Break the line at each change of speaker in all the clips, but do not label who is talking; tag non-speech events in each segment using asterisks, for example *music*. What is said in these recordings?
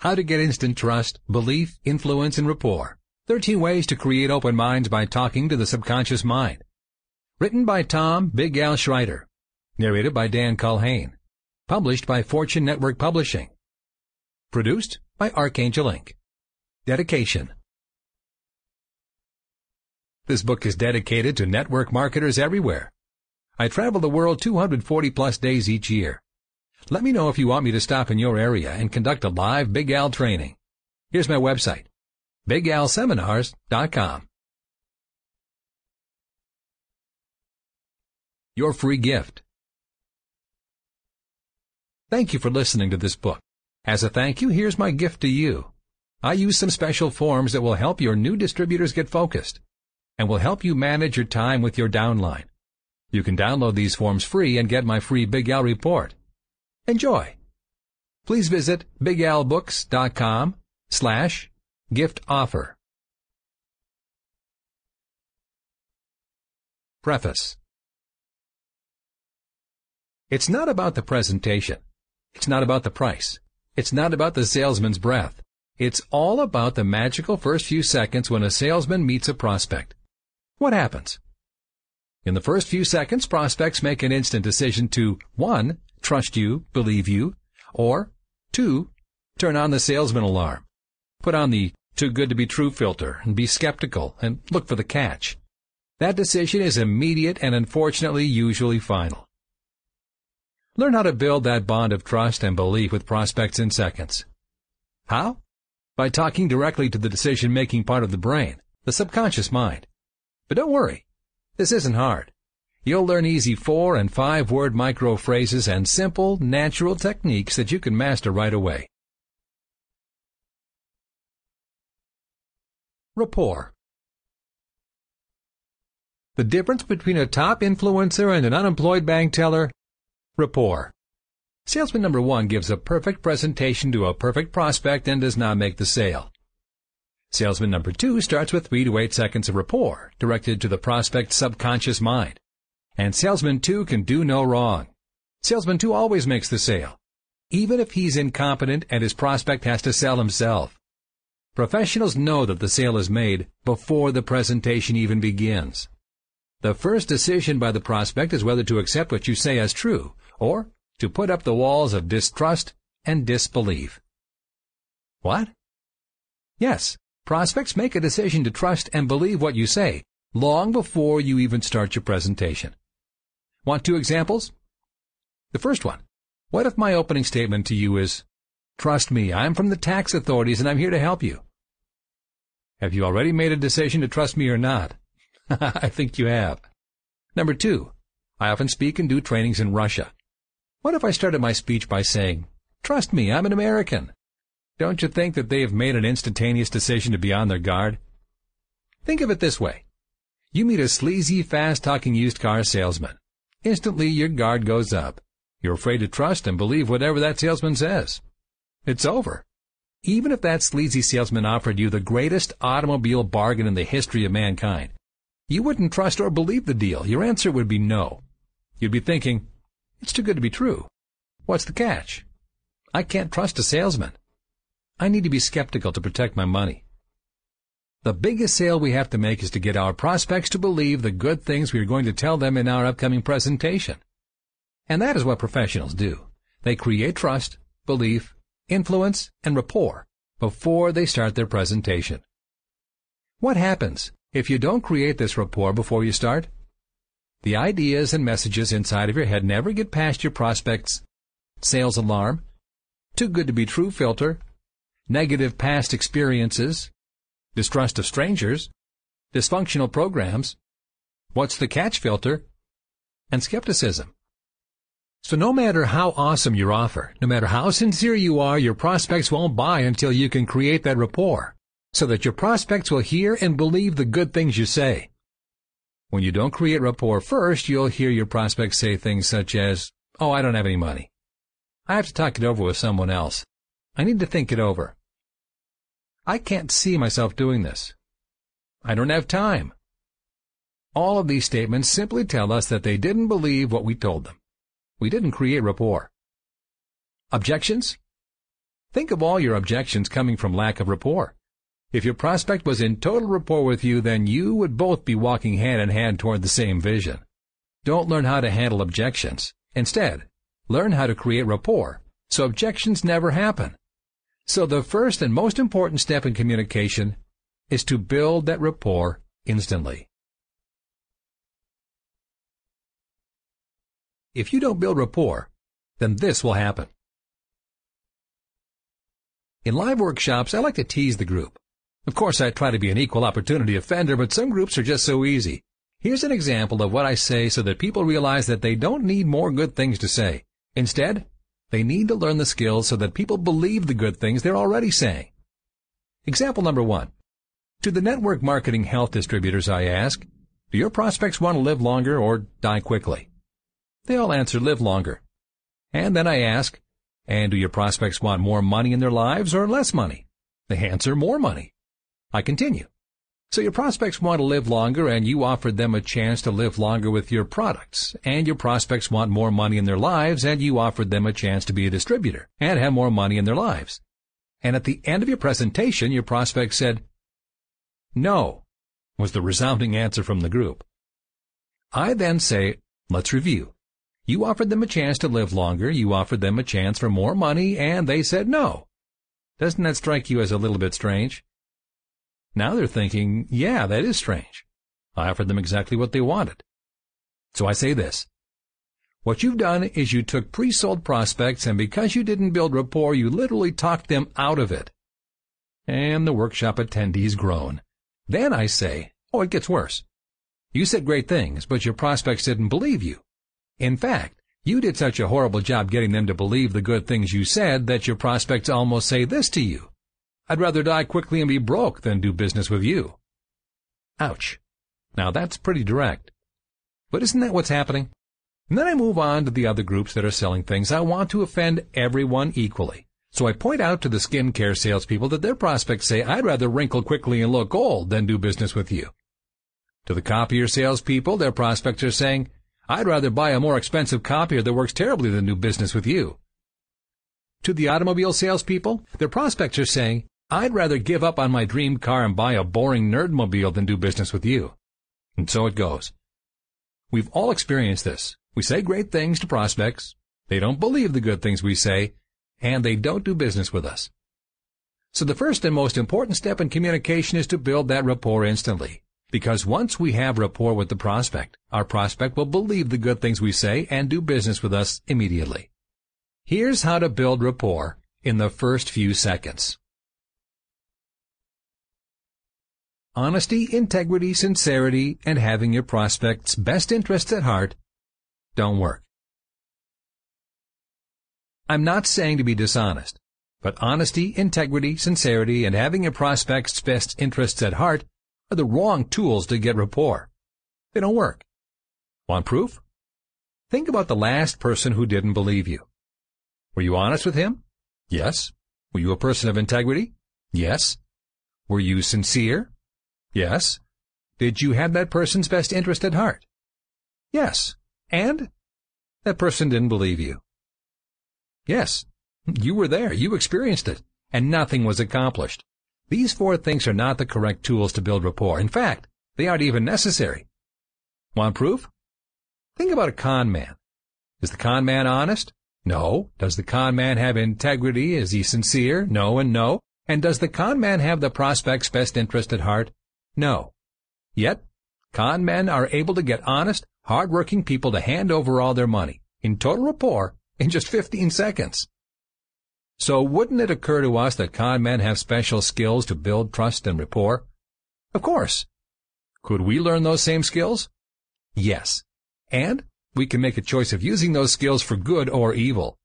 How to get instant trust, belief, influence, and rapport. 13 ways to create open minds by talking to the subconscious mind. Written by Tom Big Al Schreiter. Narrated by Dan Culhane. Published by Fortune Network Publishing. Produced by Archangel Inc. Dedication. This book is dedicated to network marketers everywhere. I travel the world 240 plus days each year. Let me know if you want me to stop in your area and conduct a live Big Al training. Here's my website, bigalseminars.com. Your free gift. Thank you for listening to this book. As a thank you, here's my gift to you. I use some special forms that will help your new distributors get focused and will help you manage your time with your downline. You can download these forms free and get my free Big Al report. Enjoy. Please visit bigalbooks.com slash gift offer. Preface It's not about the presentation. It's not about the price. It's not about the salesman's breath. It's all about the magical first few seconds when a salesman meets a prospect. What happens? In the first few seconds, prospects make an instant decision to 1 trust you, believe you, or 2. Turn on the salesman alarm. Put on the too good to be true filter and be skeptical and look for the catch. That decision is immediate and unfortunately usually final. Learn how to build that bond of trust and belief with prospects in seconds. How? By talking directly to the decision-making part of the brain, the subconscious mind. But don't worry. This isn't hard. You'll learn easy four and five word micro phrases and simple, natural techniques that you can master right away. Rapport. The difference between a top influencer and an unemployed bank teller? Rapport. Salesman number one gives a perfect presentation to a perfect prospect and does not make the sale. Salesman number two starts with three to eight seconds of rapport directed to the prospect's subconscious mind. And salesman two can do no wrong. Salesman two always makes the sale, even if he's incompetent and his prospect has to sell himself. Professionals know that the sale is made before the presentation even begins. The first decision by the prospect is whether to accept what you say as true or to put up the walls of distrust and disbelief. What? Yes, prospects make a decision to trust and believe what you say long before you even start your presentation. Want two examples? The first one. What if my opening statement to you is, Trust me, I'm from the tax authorities and I'm here to help you. Have you already made a decision to trust me or not? *laughs* I think you have. Number two. I often speak and do trainings in Russia. What if I started my speech by saying, Trust me, I'm an American. Don't you think that they have made an instantaneous decision to be on their guard? Think of it this way. You meet a sleazy, fast-talking used car salesman. Instantly, your guard goes up. You're afraid to trust and believe whatever that salesman says. It's over. Even if that sleazy salesman offered you the greatest automobile bargain in the history of mankind, you wouldn't trust or believe the deal. Your answer would be no. You'd be thinking, it's too good to be true. What's the catch? I can't trust a salesman. I need to be skeptical to protect my money. The biggest sale we have to make is to get our prospects to believe the good things we are going to tell them in our upcoming presentation. And that is what professionals do. They create trust, belief, influence, and rapport before they start their presentation. What happens if you don't create this rapport before you start? The ideas and messages inside of your head never get past your prospect's sales alarm, too good to be true filter, negative past experiences, distrust of strangers, dysfunctional programs, what's the catch filter, and skepticism. So no matter how awesome your offer, no matter how sincere you are, your prospects won't buy until you can create that rapport so that your prospects will hear and believe the good things you say. When you don't create rapport first, you'll hear your prospects say things such as, Oh, I don't have any money. I have to talk it over with someone else. I need to think it over. I can't see myself doing this. I don't have time. All of these statements simply tell us that they didn't believe what we told them. We didn't create rapport. Objections? Think of all your objections coming from lack of rapport. If your prospect was in total rapport with you, then you would both be walking hand in hand toward the same vision. Don't learn how to handle objections. Instead, learn how to create rapport so objections never happen. So the first and most important step in communication is to build that rapport instantly. If you don't build rapport, then this will happen. In live workshops, I like to tease the group. Of course, I try to be an equal opportunity offender, but some groups are just so easy. Here's an example of what I say so that people realize that they don't need more good things to say. Instead, they need to learn the skills so that people believe the good things they're already saying. Example number one. To the network marketing health distributors, I ask, do your prospects want to live longer or die quickly? They all answer live longer. And then I ask, and do your prospects want more money in their lives or less money? They answer more money. I continue. So your prospects want to live longer and you offered them a chance to live longer with your products. And your prospects want more money in their lives and you offered them a chance to be a distributor and have more money in their lives. And at the end of your presentation, your prospect said, No, was the resounding answer from the group. I then say, let's review. You offered them a chance to live longer, you offered them a chance for more money, and they said no. Doesn't that strike you as a little bit strange? Now they're thinking, yeah, that is strange. I offered them exactly what they wanted. So I say this. What you've done is you took pre-sold prospects and because you didn't build rapport, you literally talked them out of it. And the workshop attendees groan. Then I say, oh, it gets worse. You said great things, but your prospects didn't believe you. In fact, you did such a horrible job getting them to believe the good things you said that your prospects almost say this to you. I'd rather die quickly and be broke than do business with you. Ouch. Now that's pretty direct. But isn't that what's happening? And then I move on to the other groups that are selling things. I want to offend everyone equally. So I point out to the skincare salespeople that their prospects say, I'd rather wrinkle quickly and look old than do business with you. To the copier salespeople, their prospects are saying, I'd rather buy a more expensive copier that works terribly than do business with you. To the automobile salespeople, their prospects are saying, I'd rather give up on my dream car and buy a boring nerdmobile than do business with you. And so it goes. We've all experienced this. We say great things to prospects. They don't believe the good things we say, and they don't do business with us. So the first and most important step in communication is to build that rapport instantly. Because once we have rapport with the prospect, our prospect will believe the good things we say and do business with us immediately. Here's how to build rapport in the first few seconds. Honesty, integrity, sincerity, and having your prospect's best interests at heart don't work. I'm not saying to be dishonest, but honesty, integrity, sincerity, and having your prospect's best interests at heart are the wrong tools to get rapport. They don't work. Want proof? Think about the last person who didn't believe you. Were you honest with him? Yes. Were you a person of integrity? Yes. Were you sincere? Yes. Did you have that person's best interest at heart? Yes. And? That person didn't believe you. Yes. You were there. You experienced it. And nothing was accomplished. These four things are not the correct tools to build rapport. In fact, they aren't even necessary. Want proof? Think about a con man. Is the con man honest? No. Does the con man have integrity? Is he sincere? No and no. And does the con man have the prospect's best interest at heart? No. Yet, con men are able to get honest, hard-working people to hand over all their money, in total rapport, in just 15 seconds. So wouldn't it occur to us that con men have special skills to build trust and rapport? Of course. Could we learn those same skills? Yes. And we can make a choice of using those skills for good or evil.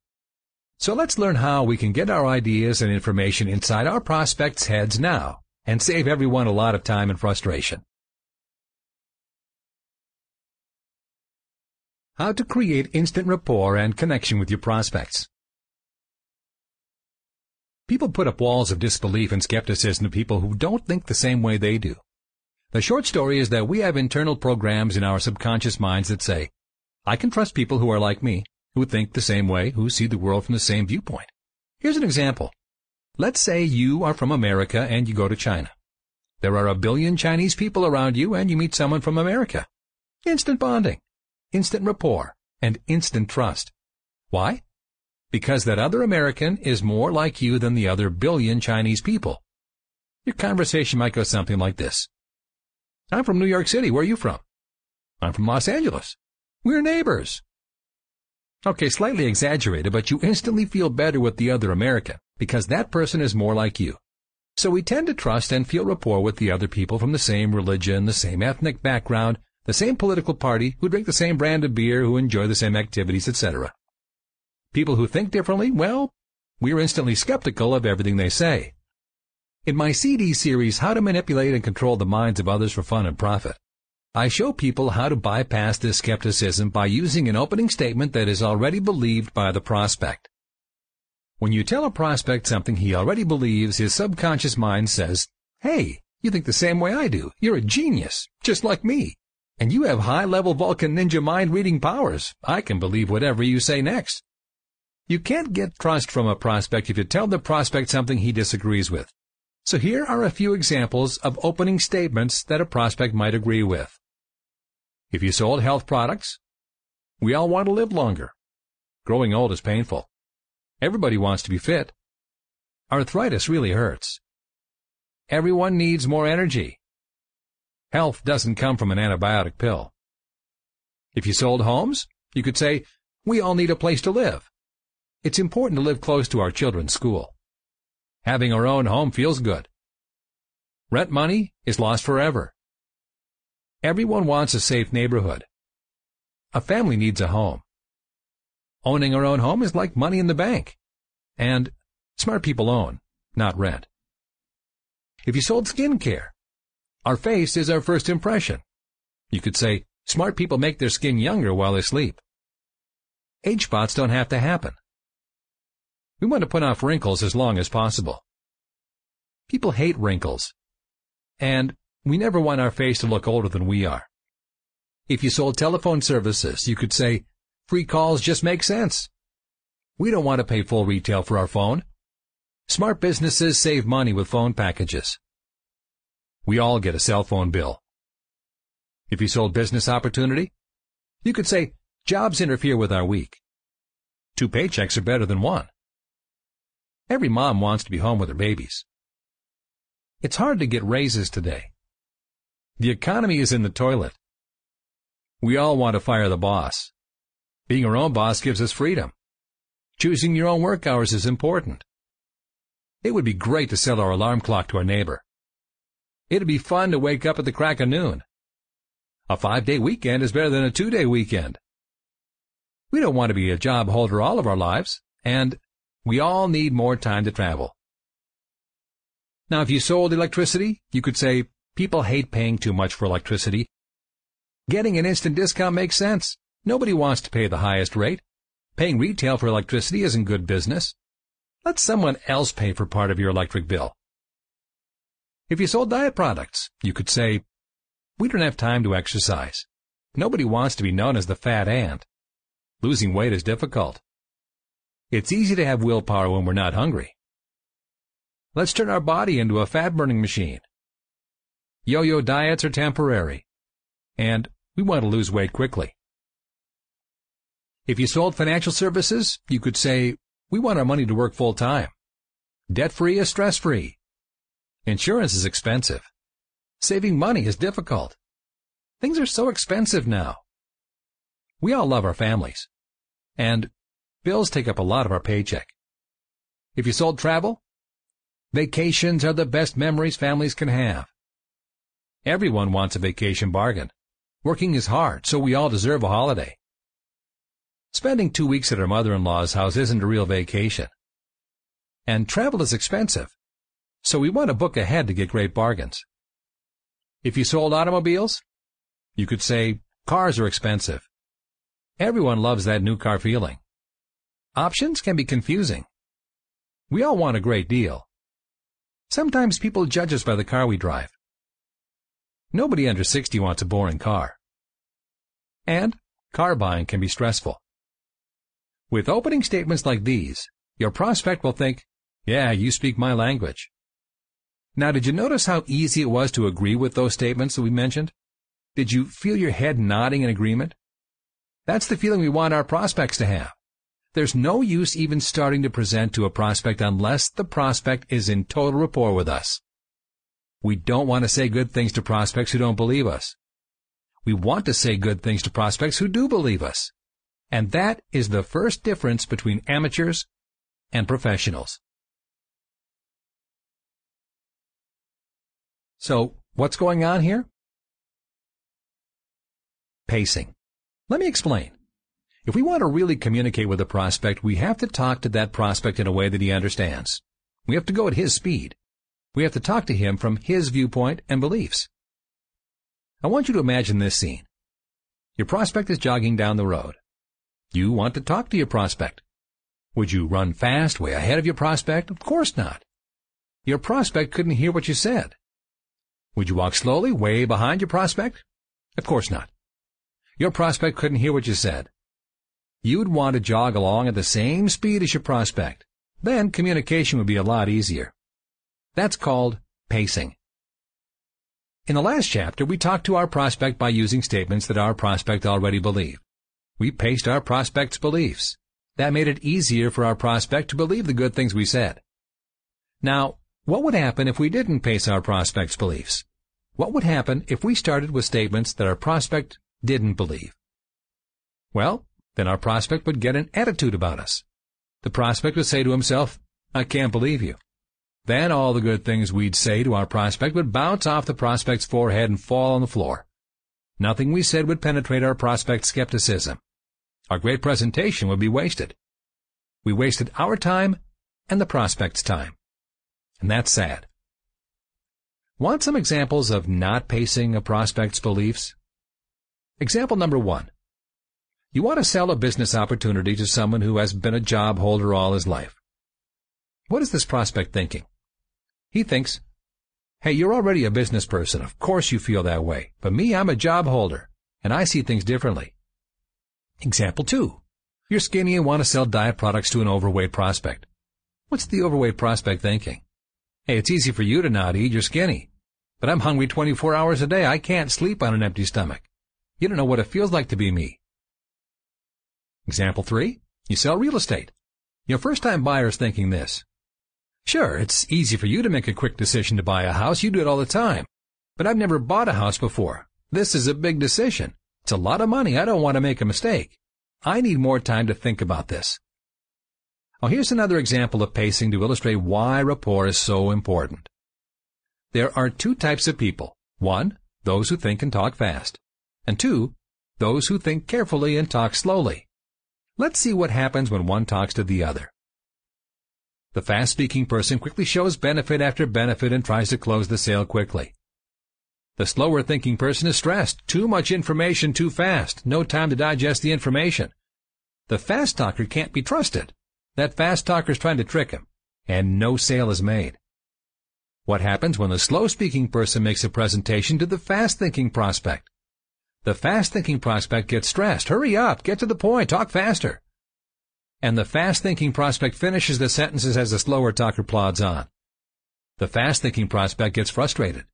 So let's learn how we can get our ideas and information inside our prospects' heads now and save everyone a lot of time and frustration. How to create instant rapport and connection with your prospects. People put up walls of disbelief and skepticism to people who don't think the same way they do. The short story is that we have internal programs in our subconscious minds that say, I can trust people who are like me, who think the same way, who see the world from the same viewpoint. Here's an example. Let's say you are from America and you go to China. There are a billion Chinese people around you and you meet someone from America. Instant bonding, instant rapport, and instant trust. Why? Because that other American is more like you than the other billion Chinese people. Your conversation might go something like this. I'm from New York City. Where are you from? I'm from Los Angeles. We're neighbors. Okay, slightly exaggerated, but you instantly feel better with the other American because that person is more like you. So we tend to trust and feel rapport with the other people from the same religion, the same ethnic background, the same political party, who drink the same brand of beer, who enjoy the same activities, etc. People who think differently, well, we're instantly skeptical of everything they say. In my CD series, How to Manipulate and Control the Minds of Others for Fun and Profit, I show people how to bypass this skepticism by using an opening statement that is already believed by the prospect. When you tell a prospect something he already believes, his subconscious mind says, Hey, you think the same way I do. You're a genius, just like me. And you have high-level Vulcan ninja mind-reading powers. I can believe whatever you say next. You can't get trust from a prospect if you tell the prospect something he disagrees with. So here are a few examples of opening statements that a prospect might agree with. If you sold health products, we all want to live longer. Growing old is painful. Everybody wants to be fit. Arthritis really hurts. Everyone needs more energy. Health doesn't come from an antibiotic pill. If you sold homes, you could say, we all need a place to live. It's important to live close to our children's school. Having our own home feels good. Rent money is lost forever. Everyone wants a safe neighborhood. A family needs a home. Owning our own home is like money in the bank. And smart people own, not rent. If you sold skincare, our face is our first impression. You could say, smart people make their skin younger while they sleep. Age spots don't have to happen. We want to put off wrinkles as long as possible. People hate wrinkles. And we never want our face to look older than we are. If you sold telephone services, you could say, free calls just make sense. We don't want to pay full retail for our phone. Smart businesses save money with phone packages. We all get a cell phone bill. If you sold business opportunity, you could say, jobs interfere with our week. Two paychecks are better than one. Every mom wants to be home with her babies. It's hard to get raises today. The economy is in the toilet. We all want to fire the boss. Being our own boss gives us freedom. Choosing your own work hours is important. It would be great to sell our alarm clock to our neighbor. It'd be fun to wake up at the crack of noon. A five-day weekend is better than a two-day weekend. We don't want to be a job holder all of our lives, and we all need more time to travel. Now, if you sold electricity, you could say, people hate paying too much for electricity. Getting an instant discount makes sense. Nobody wants to pay the highest rate. Paying retail for electricity isn't good business. Let someone else pay for part of your electric bill. If you sold diet products, you could say, we don't have time to exercise. Nobody wants to be known as the fat aunt. Losing weight is difficult. It's easy to have willpower when we're not hungry. Let's turn our body into a fat-burning machine. Yo-yo diets are temporary, and we want to lose weight quickly. If you sold financial services, you could say, we want our money to work full-time. Debt-free is stress-free. Insurance is expensive. Saving money is difficult. Things are so expensive now. We all love our families. And Bills take up a lot of our paycheck. If you sold travel, vacations are the best memories families can have. Everyone wants a vacation bargain. Working is hard, so we all deserve a holiday. Spending two weeks at her mother-in-law's house isn't a real vacation. And travel is expensive, so we want to book ahead to get great bargains. If you sold automobiles, you could say cars are expensive. Everyone loves that new car feeling. Options can be confusing. We all want a great deal. Sometimes people judge us by the car we drive. Nobody under 60 wants a boring car. And car buying can be stressful. With opening statements like these, your prospect will think, yeah, you speak my language. Now, did you notice how easy it was to agree with those statements that we mentioned? Did you feel your head nodding in agreement? That's the feeling we want our prospects to have. There's no use even starting to present to a prospect unless the prospect is in total rapport with us. We don't want to say good things to prospects who don't believe us. We want to say good things to prospects who do believe us. And that is the first difference between amateurs and professionals. So, what's going on here? Pacing. Let me explain. If we want to really communicate with a prospect, we have to talk to that prospect in a way that he understands. We have to go at his speed. We have to talk to him from his viewpoint and beliefs. I want you to imagine this scene. Your prospect is jogging down the road. You want to talk to your prospect. Would you run fast, way ahead of your prospect? Of course not. Your prospect couldn't hear what you said. Would you walk slowly, way behind your prospect? Of course not. Your prospect couldn't hear what you said. You'd want to jog along at the same speed as your prospect. Then communication would be a lot easier. That's called pacing. In the last chapter, we talked to our prospect by using statements that our prospect already believed. We paced our prospect's beliefs. That made it easier for our prospect to believe the good things we said. Now, what would happen if we didn't pace our prospect's beliefs? What would happen if we started with statements that our prospect didn't believe? Well, then our prospect would get an attitude about us. The prospect would say to himself, I can't believe you. Then all the good things we'd say to our prospect would bounce off the prospect's forehead and fall on the floor. Nothing we said would penetrate our prospect's skepticism. Our great presentation would be wasted. We wasted our time and the prospect's time and that's sad. Want some examples of not pacing a prospect's beliefs? Example number one. You want to sell a business opportunity to someone who has been a job holder all his life. What is this prospect thinking? He thinks, hey, you're already a business person. Of course you feel that way. But me, I'm a job holder, and I see things differently. Example two. You're skinny and want to sell diet products to an overweight prospect. What's the overweight prospect thinking? Hey, it's easy for you to not eat, you're skinny. But I'm hungry 24 hours a day. I can't sleep on an empty stomach. You don't know what it feels like to be me. Example 3. You sell real estate. Your first-time buyer's thinking this. Sure, it's easy for you to make a quick decision to buy a house. You do it all the time. But I've never bought a house before. This is a big decision. It's a lot of money. I don't want to make a mistake. I need more time to think about this. Now here's another example of pacing to illustrate why rapport is so important. There are two types of people. One, those who think and talk fast. And two, those who think carefully and talk slowly. Let's see what happens when one talks to the other. The fast-speaking person quickly shows benefit after benefit and tries to close the sale quickly. The slower thinking person is stressed. Too much information too fast. No time to digest the information. The fast talker can't be trusted. That fast talker's trying to trick him, and no sale is made. What happens when the slow-speaking person makes a presentation to the fast-thinking prospect? The fast-thinking prospect gets stressed. Hurry up, get to the point, talk faster. And the fast-thinking prospect finishes the sentences as the slower talker plods on. The fast-thinking prospect gets frustrated.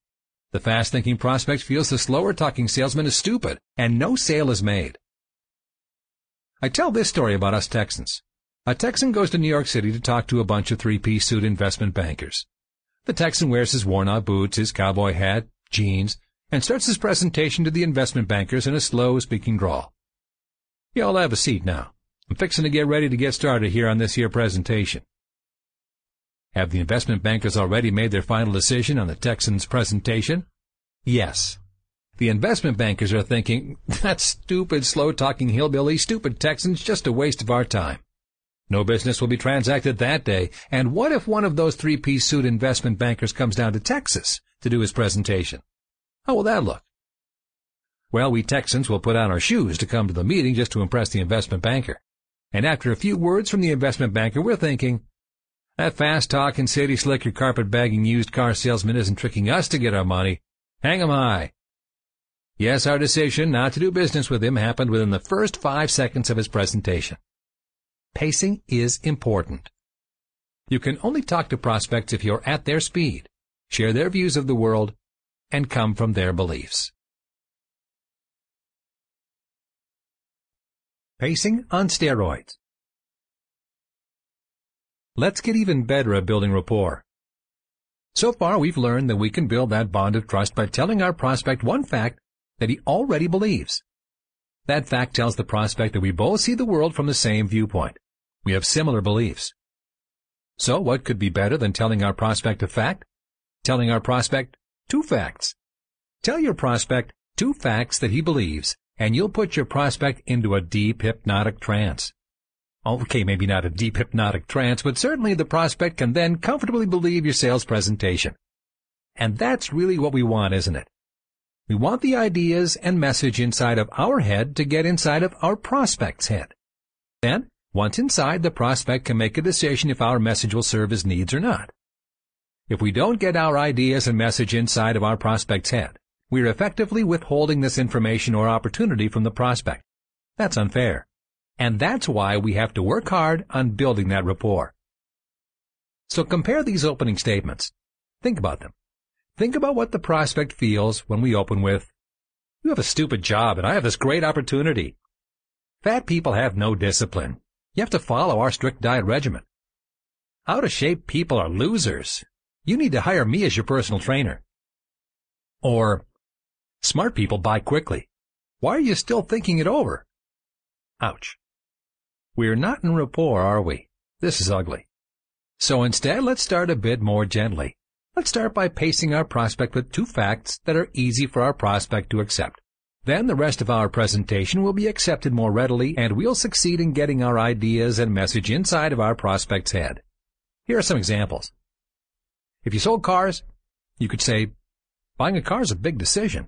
The fast-thinking prospect feels the slower-talking salesman is stupid, and no sale is made. I tell this story about us Texans. A Texan goes to New York City to talk to a bunch of three-piece suit investment bankers. The Texan wears his worn-out boots, his cowboy hat, jeans, and starts his presentation to the investment bankers in a slow-speaking drawl. Y'all have a seat now. I'm fixing to get ready to get started here on this here presentation. Have the investment bankers already made their final decision on the Texan's presentation? Yes. The investment bankers are thinking, *laughs* that stupid, slow-talking hillbilly, stupid Texan's just a waste of our time. No business will be transacted that day, and what if one of those three-piece suit investment bankers comes down to Texas to do his presentation? How will that look? Well, we Texans will put on our shoes to come to the meeting just to impress the investment banker. And after a few words from the investment banker, we're thinking, that fast-talking, city-slicker, carpet-bagging used car salesman isn't tricking us to get our money. Hang him high. Yes, our decision not to do business with him happened within the first five seconds of his presentation. Pacing is important. You can only talk to prospects if you're at their speed, share their views of the world, and come from their beliefs. Pacing on steroids. Let's get even better at building rapport. So far, we've learned that we can build that bond of trust by telling our prospect one fact that he already believes. That fact tells the prospect that we both see the world from the same viewpoint. We have similar beliefs. So what could be better than telling our prospect a fact? Telling our prospect two facts. Tell your prospect two facts that he believes, and you'll put your prospect into a deep hypnotic trance. Okay, maybe not a deep hypnotic trance, but certainly the prospect can then comfortably believe your sales presentation. And that's really what we want, isn't it? We want the ideas and message inside of our head to get inside of our prospect's head. Then, once inside, the prospect can make a decision if our message will serve his needs or not. If we don't get our ideas and message inside of our prospect's head, we are effectively withholding this information or opportunity from the prospect. That's unfair. And that's why we have to work hard on building that rapport. So compare these opening statements. Think about them. Think about what the prospect feels when we open with, You have a stupid job and I have this great opportunity. Fat people have no discipline. You have to follow our strict diet regimen. Out of shape people are losers. You need to hire me as your personal trainer. Or, smart people buy quickly. Why are you still thinking it over? Ouch. We're not in rapport, are we? This is ugly. So instead, let's start a bit more gently. Let's start by pacing our prospect with two facts that are easy for our prospect to accept. Then the rest of our presentation will be accepted more readily and we'll succeed in getting our ideas and message inside of our prospect's head. Here are some examples. If you sold cars, you could say, buying a car is a big decision,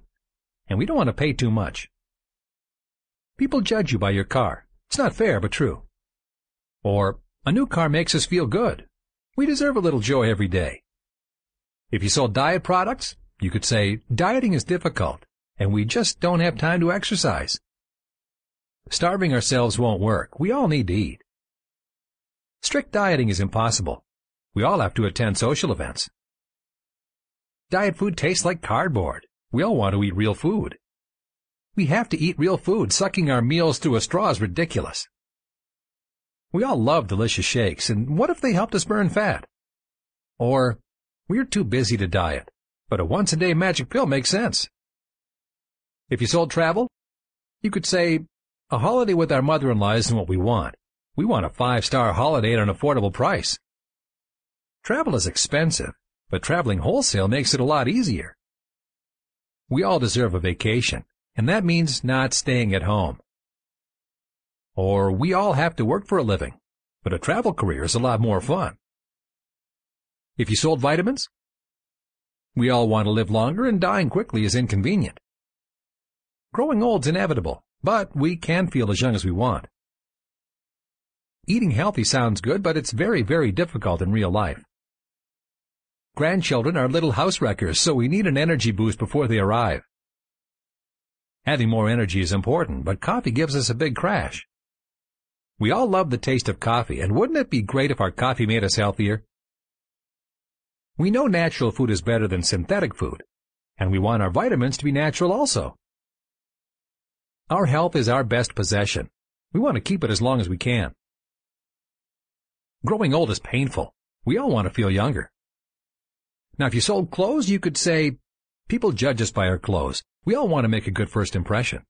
and we don't want to pay too much. People judge you by your car. It's not fair, but true. Or, a new car makes us feel good. We deserve a little joy every day. If you sold diet products, you could say, dieting is difficult, and we just don't have time to exercise. Starving ourselves won't work. We all need to eat. Strict dieting is impossible. We all have to attend social events. Diet food tastes like cardboard. We all want to eat real food. We have to eat real food. Sucking our meals through a straw is ridiculous. We all love delicious shakes, and what if they helped us burn fat? Or, we're too busy to diet, but a once-a-day magic pill makes sense. If you sold travel, you could say, a holiday with our mother-in-law isn't what we want. We want a five-star holiday at an affordable price. Travel is expensive, but traveling wholesale makes it a lot easier. We all deserve a vacation, and that means not staying at home. Or we all have to work for a living, but a travel career is a lot more fun. If you sold vitamins, we all want to live longer and dying quickly is inconvenient. Growing old's inevitable, but we can feel as young as we want. Eating healthy sounds good, but it's very, very difficult in real life. Grandchildren are little house wreckers, so we need an energy boost before they arrive. Having more energy is important, but coffee gives us a big crash. We all love the taste of coffee, and wouldn't it be great if our coffee made us healthier? We know natural food is better than synthetic food, and we want our vitamins to be natural also. Our health is our best possession. We want to keep it as long as we can. Growing old is painful. We all want to feel younger. Now, if you sold clothes, you could say, people judge us by our clothes. We all want to make a good first impression.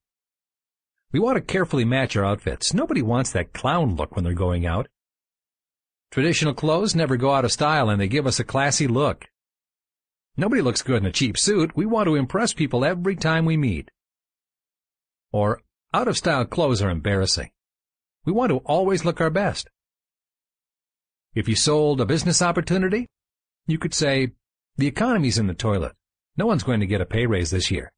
We want to carefully match our outfits. Nobody wants that clown look when they're going out. Traditional clothes never go out of style and they give us a classy look. Nobody looks good in a cheap suit. We want to impress people every time we meet. Or, out of style clothes are embarrassing. We want to always look our best. If you sold a business opportunity, you could say, the economy's in the toilet. No one's going to get a pay raise this year.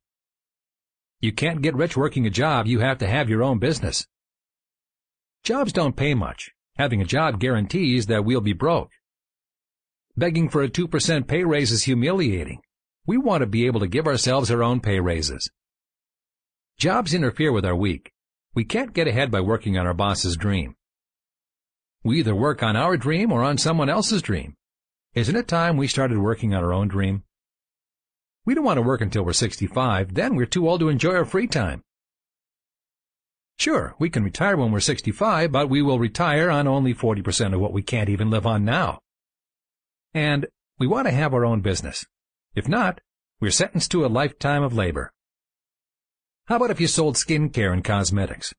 You can't get rich working a job, you have to have your own business. Jobs don't pay much. Having a job guarantees that we'll be broke. Begging for a 2% pay raise is humiliating. We want to be able to give ourselves our own pay raises. Jobs interfere with our week. We can't get ahead by working on our boss's dream. We either work on our dream or on someone else's dream. Isn't it time we started working on our own dream? We don't want to work until we're 65, then we're too old to enjoy our free time. Sure, we can retire when we're 65, but we will retire on only 40% of what we can't even live on now. And we want to have our own business. If not, we're sentenced to a lifetime of labor. How about if you sold skincare and cosmetics?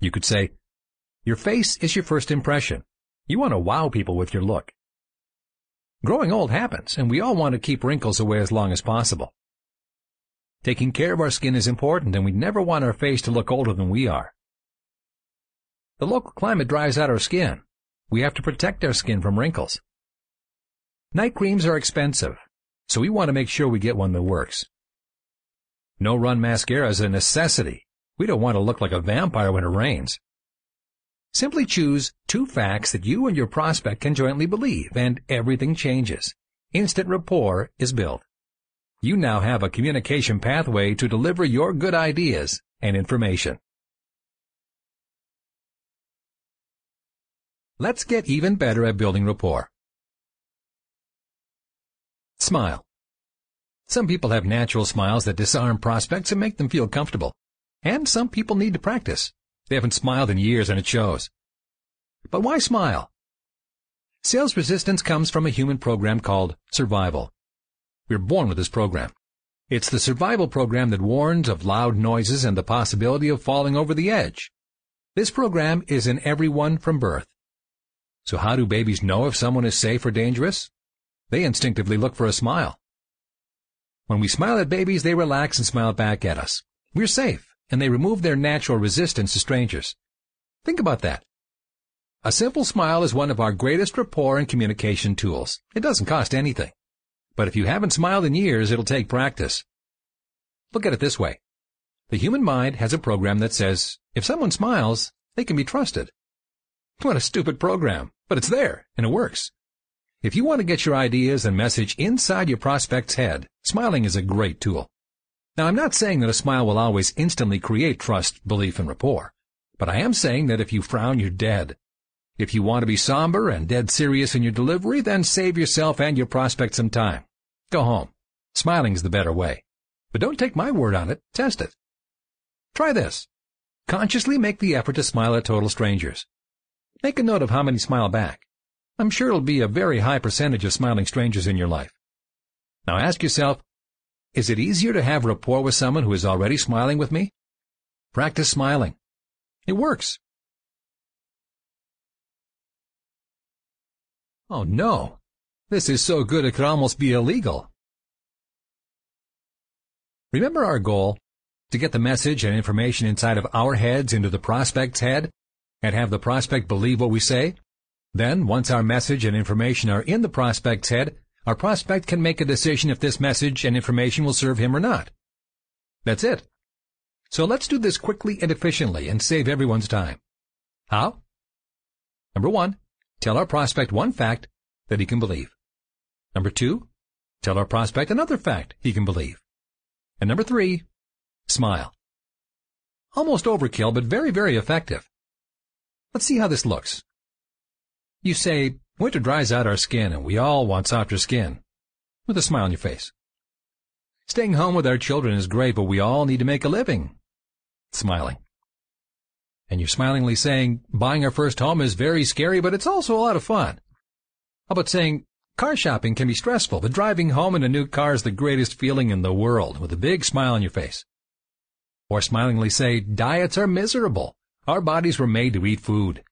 You could say, your face is your first impression. You want to wow people with your look. Growing old happens, and we all want to keep wrinkles away as long as possible. Taking care of our skin is important, and we never want our face to look older than we are. The local climate dries out our skin. We have to protect our skin from wrinkles. Night creams are expensive, so we want to make sure we get one that works. No run mascara is a necessity. We don't want to look like a vampire when it rains. Simply choose two facts that you and your prospect can jointly believe, and everything changes. Instant rapport is built. You now have a communication pathway to deliver your good ideas and information. Let's get even better at building rapport. Smile. Some people have natural smiles that disarm prospects and make them feel comfortable. And some people need to practice. They haven't smiled in years and it shows. But why smile? Sales resistance comes from a human program called survival. We're born with this program. It's the survival program that warns of loud noises and the possibility of falling over the edge. This program is in everyone from birth. So how do babies know if someone is safe or dangerous? They instinctively look for a smile. When we smile at babies, they relax and smile back at us. We're safe, and they remove their natural resistance to strangers. Think about that. A simple smile is one of our greatest rapport and communication tools. It doesn't cost anything. But if you haven't smiled in years, it'll take practice. Look at it this way. The human mind has a program that says, if someone smiles, they can be trusted. What a stupid program, but it's there, and it works. If you want to get your ideas and message inside your prospect's head, smiling is a great tool. Now, I'm not saying that a smile will always instantly create trust, belief, and rapport, but I am saying that if you frown, you're dead. If you want to be somber and dead serious in your delivery, then save yourself and your prospect some time. Go home. Smiling's the better way. But don't take my word on it. Test it. Try this. Consciously make the effort to smile at total strangers. Make a note of how many smile back. I'm sure it'll be a very high percentage of smiling strangers in your life. Now ask yourself, is it easier to have rapport with someone who is already smiling with me? Practice smiling. It works. Oh no, this is so good it could almost be illegal. Remember our goal? To get the message and information inside of our heads into the prospect's head and have the prospect believe what we say? Then, once our message and information are in the prospect's head, our prospect can make a decision if this message and information will serve him or not. That's it. So let's do this quickly and efficiently and save everyone's time. How? Number one, tell our prospect one fact that he can believe. Number two, tell our prospect another fact he can believe. And number three, smile. Almost overkill, but very, very effective. Let's see how this looks. You say, winter dries out our skin and we all want softer skin. With a smile on your face. Staying home with our children is great, but we all need to make a living. Smiling. And you're smilingly saying, buying our first home is very scary, but it's also a lot of fun. How about saying, car shopping can be stressful, but driving home in a new car is the greatest feeling in the world, with a big smile on your face. Or smilingly say, diets are miserable. Our bodies were made to eat food.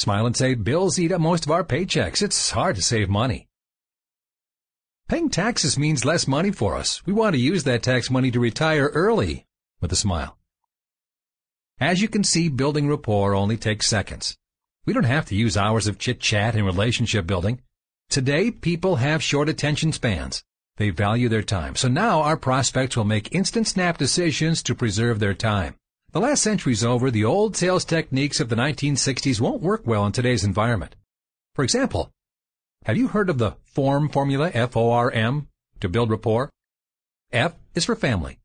Smile and say, bills eat up most of our paychecks. It's hard to save money. Paying taxes means less money for us. We want to use that tax money to retire early, with a smile. As you can see, building rapport only takes seconds. We don't have to use hours of chit-chat and relationship building. Today, people have short attention spans. They value their time. So now our prospects will make instant snap decisions to preserve their time. The last century's over. The old sales techniques of the 1960s won't work well in today's environment. For example, have you heard of the FORM formula, F-O-R-M, to build rapport? F is for family.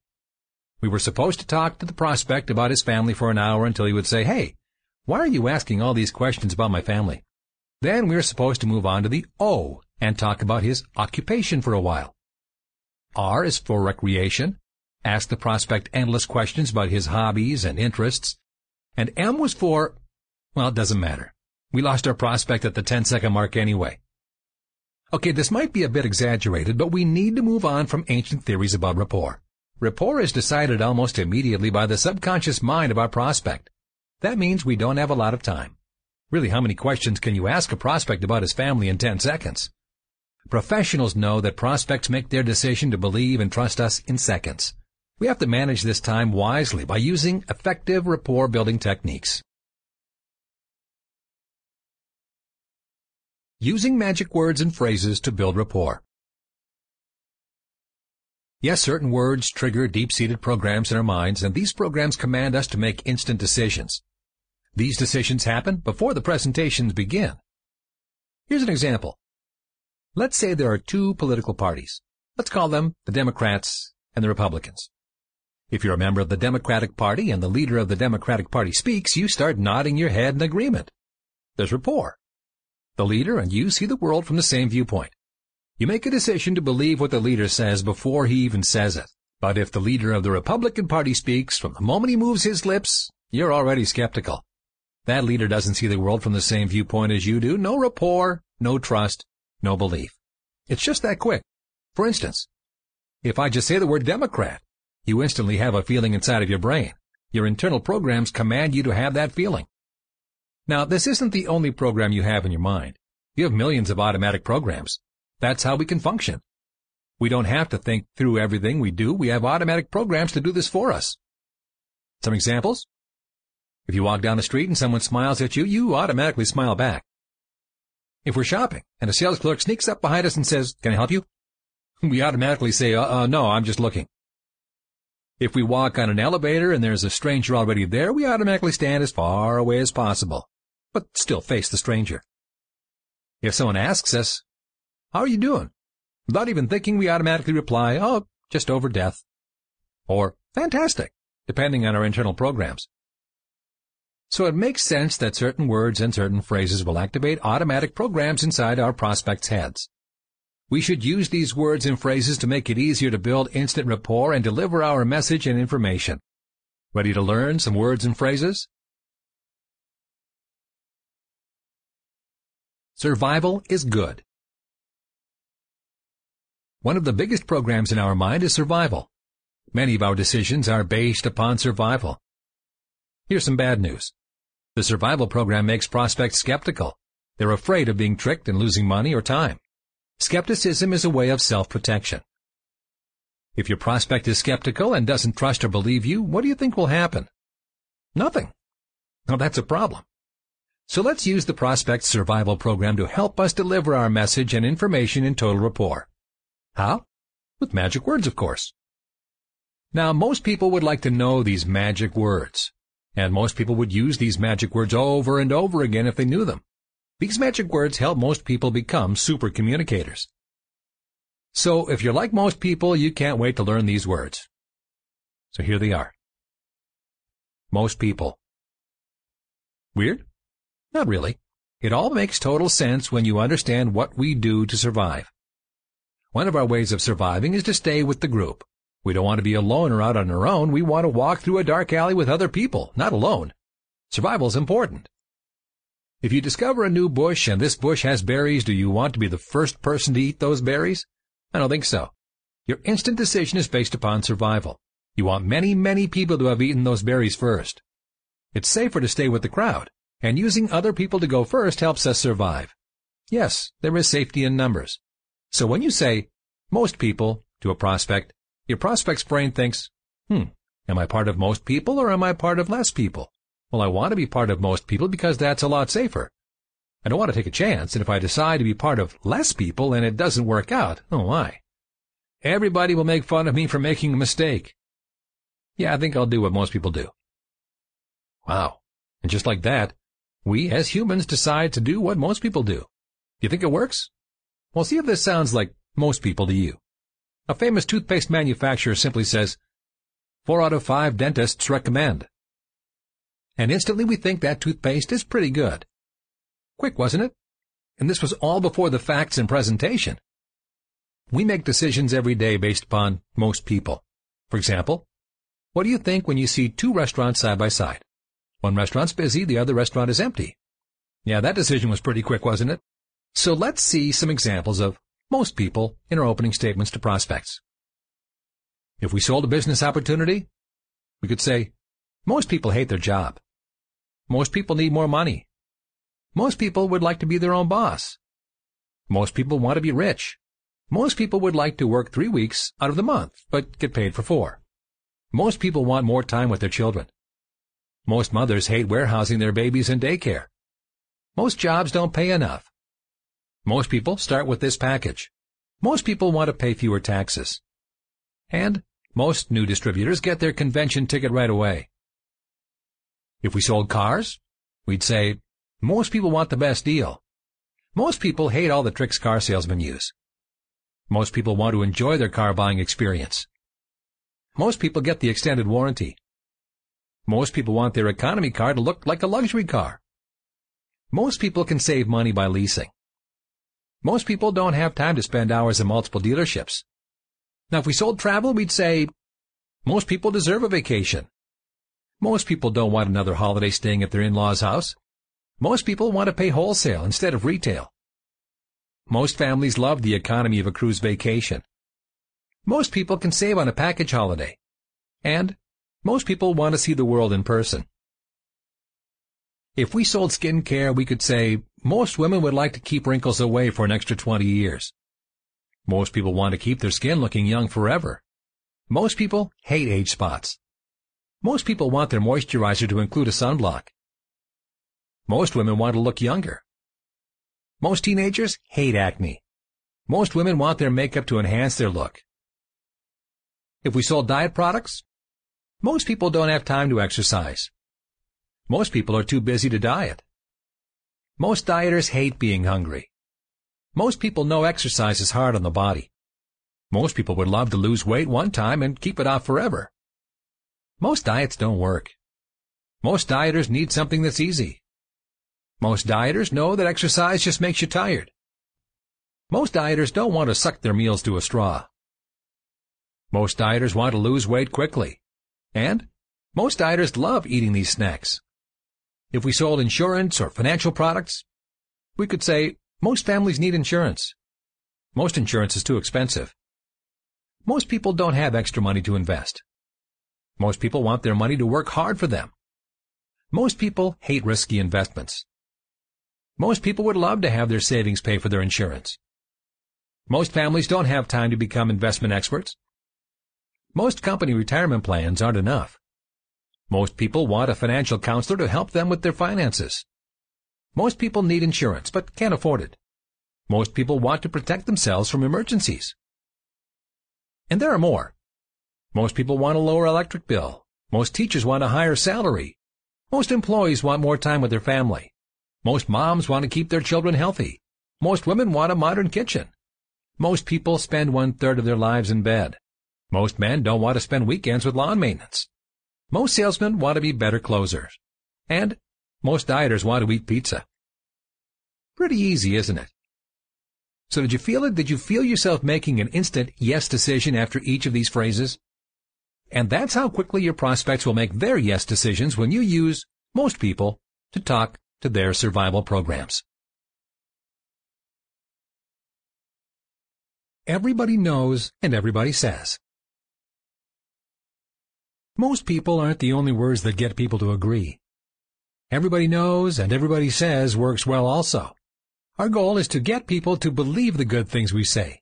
We were supposed to talk to the prospect about his family for an hour until he would say, hey, why are you asking all these questions about my family? Then we are supposed to move on to the O and talk about his occupation for a while. R is for recreation. Ask the prospect endless questions about his hobbies and interests. And M was for, well, it doesn't matter. We lost our prospect at the 10 second mark anyway. Okay, this might be a bit exaggerated, but we need to move on from ancient theories about rapport. Rapport is decided almost immediately by the subconscious mind of our prospect. That means we don't have a lot of time. Really, how many questions can you ask a prospect about his family in 10 seconds? Professionals know that prospects make their decision to believe and trust us in seconds. We have to manage this time wisely by using effective rapport building techniques. Using magic words and phrases to build rapport. Yes, certain words trigger deep-seated programs in our minds, and these programs command us to make instant decisions. These decisions happen before the presentations begin. Here's an example. Let's say there are two political parties. Let's call them the Democrats and the Republicans. If you're a member of the Democratic Party and the leader of the Democratic Party speaks, you start nodding your head in agreement. There's rapport. The leader and you see the world from the same viewpoint. You make a decision to believe what the leader says before he even says it. But if the leader of the Republican Party speaks, from the moment he moves his lips, you're already skeptical. That leader doesn't see the world from the same viewpoint as you do. No rapport, no trust, no belief. It's just that quick. For instance, if I just say the word Democrat, you instantly have a feeling inside of your brain. Your internal programs command you to have that feeling. Now, this isn't the only program you have in your mind. You have millions of automatic programs. That's how we can function. We don't have to think through everything we do. We have automatic programs to do this for us. Some examples? If you walk down the street and someone smiles at you, you automatically smile back. If we're shopping and a sales clerk sneaks up behind us and says, can I help you? *laughs* We automatically say, uh, uh, no, I'm just looking. If we walk on an elevator and there's a stranger already there, we automatically stand as far away as possible, but still face the stranger. If someone asks us, how are you doing? Without even thinking, we automatically reply, oh, just over death. Or, fantastic, depending on our internal programs. So it makes sense that certain words and certain phrases will activate automatic programs inside our prospects' heads. We should use these words and phrases to make it easier to build instant rapport and deliver our message and information. Ready to learn some words and phrases? Survival is good. One of the biggest programs in our mind is survival. Many of our decisions are based upon survival. Here's some bad news. The survival program makes prospects skeptical. They're afraid of being tricked and losing money or time. Skepticism is a way of self-protection. If your prospect is skeptical and doesn't trust or believe you, what do you think will happen? Nothing. Well, that's a problem. So let's use the prospect survival program to help us deliver our message and information in total rapport. How? With magic words, of course. Now, most people would like to know these magic words, and most people would use these magic words over and over again if they knew them. These magic words help most people become super communicators. So, if you're like most people, you can't wait to learn these words. So here they are. Most people. Weird? Not really. It all makes total sense when you understand what we do to survive. One of our ways of surviving is to stay with the group. We don't want to be alone or out on our own. We want to walk through a dark alley with other people, not alone. Survival is important. If you discover a new bush and this bush has berries, do you want to be the first person to eat those berries? I don't think so. Your instant decision is based upon survival. You want many, many people to have eaten those berries first. It's safer to stay with the crowd, and using other people to go first helps us survive. Yes, there is safety in numbers. So when you say, most people to a prospect, your prospect's brain thinks, hmm, am I part of most people or am I part of less people? Well, I want to be part of most people because that's a lot safer. I don't want to take a chance, and if I decide to be part of less people and it doesn't work out, oh my. Everybody will make fun of me for making a mistake. Yeah, I think I'll do what most people do. Wow. And just like that, we as humans decide to do what most people do. You think it works? Well, see if this sounds like most people to you. A famous toothpaste manufacturer simply says, four out of five dentists recommend. And instantly we think that toothpaste is pretty good. Quick, wasn't it? And this was all before the facts and presentation. We make decisions every day based upon most people. For example, what do you think when you see two restaurants side by side? One restaurant's busy, the other restaurant is empty. Yeah, that decision was pretty quick, wasn't it? So let's see some examples of most people in our opening statements to prospects. If we sold a business opportunity, we could say, most people hate their job. Most people need more money. Most people would like to be their own boss. Most people want to be rich. Most people would like to work three weeks out of the month, but get paid for four. Most people want more time with their children. Most mothers hate warehousing their babies in daycare. Most jobs don't pay enough. Most people start with this package. Most people want to pay fewer taxes. And most new distributors get their convention ticket right away. If we sold cars, we'd say, most people want the best deal. Most people hate all the tricks car salesmen use. Most people want to enjoy their car buying experience. Most people get the extended warranty. Most people want their economy car to look like a luxury car. Most people can save money by leasing. Most people don't have time to spend hours in multiple dealerships. Now, if we sold travel, we'd say, most people deserve a vacation. Most people don't want another holiday staying at their in-laws' house. Most people want to pay wholesale instead of retail. Most families love the economy of a cruise vacation. Most people can save on a package holiday. And most people want to see the world in person. If we sold skincare, we could say most women would like to keep wrinkles away for an extra 20 years. Most people want to keep their skin looking young forever. Most people hate age spots. Most people want their moisturizer to include a sunblock. Most women want to look younger. Most teenagers hate acne. Most women want their makeup to enhance their look. If we sold diet products, most people don't have time to exercise. Most people are too busy to diet. Most dieters hate being hungry. Most people know exercise is hard on the body. Most people would love to lose weight one time and keep it off forever. Most diets don't work. Most dieters need something that's easy. Most dieters know that exercise just makes you tired. Most dieters don't want to suck their meals to a straw. Most dieters want to lose weight quickly. And most dieters love eating these snacks. If we sold insurance or financial products, we could say most families need insurance. Most insurance is too expensive. Most people don't have extra money to invest. Most people want their money to work hard for them. Most people hate risky investments. Most people would love to have their savings pay for their insurance. Most families don't have time to become investment experts. Most company retirement plans aren't enough. Most people want a financial counselor to help them with their finances. Most people need insurance but can't afford it. Most people want to protect themselves from emergencies. And there are more. Most people want a lower electric bill. Most teachers want a higher salary. Most employees want more time with their family. Most moms want to keep their children healthy. Most women want a modern kitchen. Most people spend one third of their lives in bed. Most men don't want to spend weekends with lawn maintenance. Most salesmen want to be better closers. And most dieters want to eat pizza. Pretty easy, isn't it? So did you feel it? Did you feel yourself making an instant yes decision after each of these phrases? And that's how quickly your prospects will make their yes decisions when you use most people to talk to their survival programs. Everybody knows and everybody says. Most people aren't the only words that get people to agree. Everybody knows and everybody says works well also. Our goal is to get people to believe the good things we say.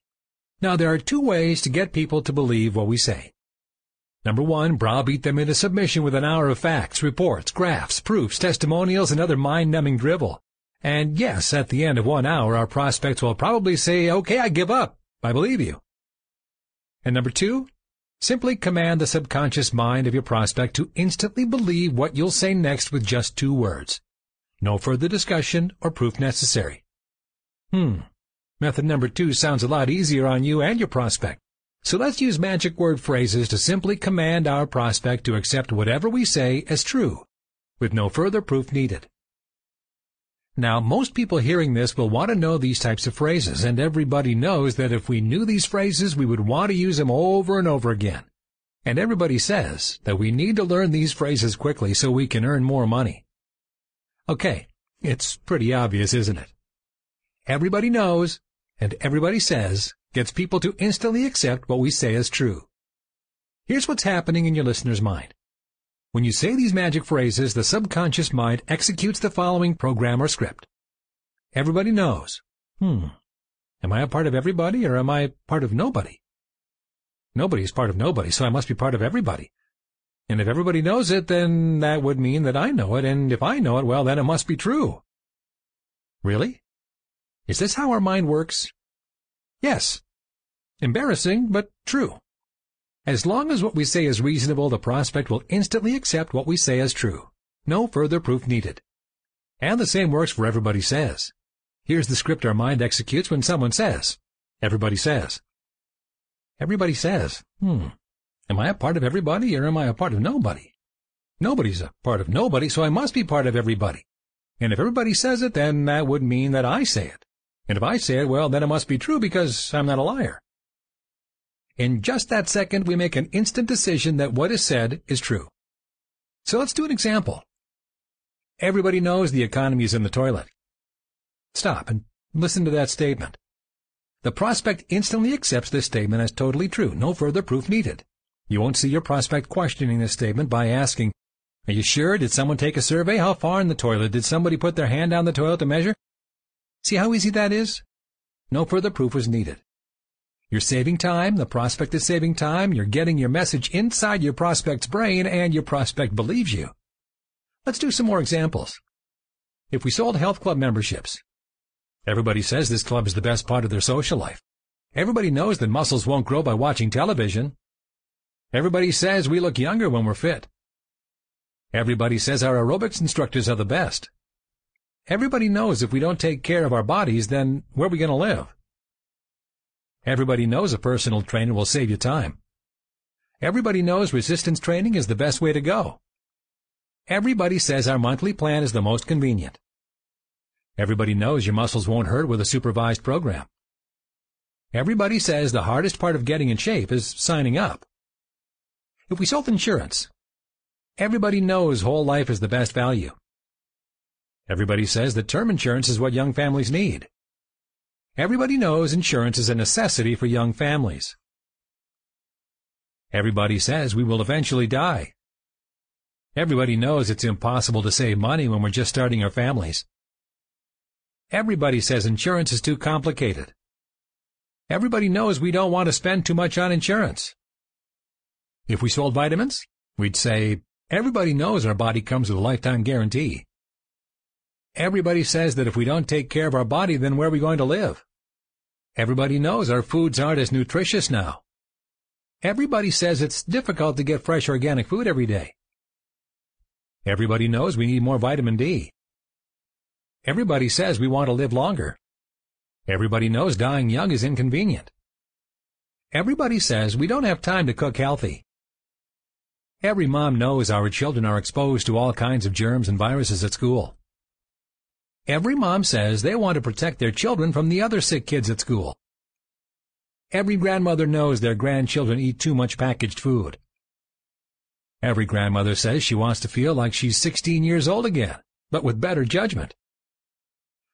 Now there are two ways to get people to believe what we say. Number one, browbeat them into submission with an hour of facts, reports, graphs, proofs, testimonials, and other mind-numbing drivel. And yes, at the end of one hour, our prospects will probably say, okay, I give up. I believe you. And number two, simply command the subconscious mind of your prospect to instantly believe what you'll say next with just two words. No further discussion or proof necessary. Hmm. Method number two sounds a lot easier on you and your prospect. So let's use magic word phrases to simply command our prospect to accept whatever we say as true, with no further proof needed. Now, most people hearing this will want to know these types of phrases, and everybody knows that if we knew these phrases, we would want to use them over and over again. And everybody says that we need to learn these phrases quickly so we can earn more money. Okay, it's pretty obvious, isn't it? Everybody knows, and everybody says, gets people to instantly accept what we say as true. Here's what's happening in your listener's mind. When you say these magic phrases, the subconscious mind executes the following program or script. Everybody knows. Hmm. Am I a part of everybody or am I part of nobody? Nobody is part of nobody, so I must be part of everybody. And if everybody knows it, then that would mean that I know it, and if I know it, well, then it must be true. Really? Is this how our mind works? Yes. Embarrassing, but true. As long as what we say is reasonable, the prospect will instantly accept what we say as true. No further proof needed. And the same works for everybody says. Here's the script our mind executes when someone says. Everybody says. Everybody says, hmm, am I a part of everybody or am I a part of nobody? Nobody's a part of nobody, so I must be part of everybody. And if everybody says it, then that would mean that I say it. And if I say it, well, then it must be true because I'm not a liar. In just that second, we make an instant decision that what is said is true. So let's do an example. Everybody knows the economy is in the toilet. Stop and listen to that statement. The prospect instantly accepts this statement as totally true, no further proof needed. You won't see your prospect questioning this statement by asking, Are you sure? Did someone take a survey? How far in the toilet? Did somebody put their hand down the toilet to measure? See how easy that is? No further proof was needed. You're saving time, the prospect is saving time, you're getting your message inside your prospect's brain, and your prospect believes you. Let's do some more examples. If we sold health club memberships, everybody says this club is the best part of their social life. Everybody knows that muscles won't grow by watching television. Everybody says we look younger when we're fit. Everybody says our aerobics instructors are the best. Everybody knows if we don't take care of our bodies, then where are we going to live? Everybody knows a personal trainer will save you time. Everybody knows resistance training is the best way to go. Everybody says our monthly plan is the most convenient. Everybody knows your muscles won't hurt with a supervised program. Everybody says the hardest part of getting in shape is signing up. If we sold insurance, everybody knows whole life is the best value. Everybody says that term insurance is what young families need. Everybody knows insurance is a necessity for young families. Everybody says we will eventually die. Everybody knows it's impossible to save money when we're just starting our families. Everybody says insurance is too complicated. Everybody knows we don't want to spend too much on insurance. If we sold vitamins, we'd say, everybody knows our body comes with a lifetime guarantee. Everybody says that if we don't take care of our body, then where are we going to live? Everybody knows our foods aren't as nutritious now. Everybody says it's difficult to get fresh organic food every day. Everybody knows we need more vitamin D. Everybody says we want to live longer. Everybody knows dying young is inconvenient. Everybody says we don't have time to cook healthy. Every mom knows our children are exposed to all kinds of germs and viruses at school. Every mom says they want to protect their children from the other sick kids at school. Every grandmother knows their grandchildren eat too much packaged food. Every grandmother says she wants to feel like she's 16 years old again, but with better judgment.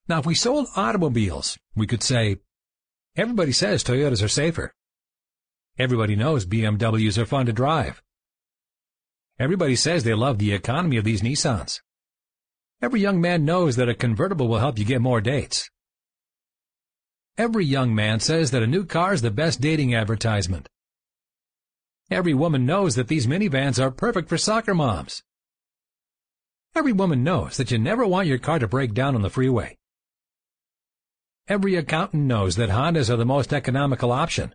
Now, if we sold automobiles, we could say, everybody says Toyotas are safer. Everybody knows BMWs are fun to drive. Everybody says they love the economy of these Nissans. Every young man knows that a convertible will help you get more dates. Every young man says that a new car is the best dating advertisement. Every woman knows that these minivans are perfect for soccer moms. Every woman knows that you never want your car to break down on the freeway. Every accountant knows that Hondas are the most economical option.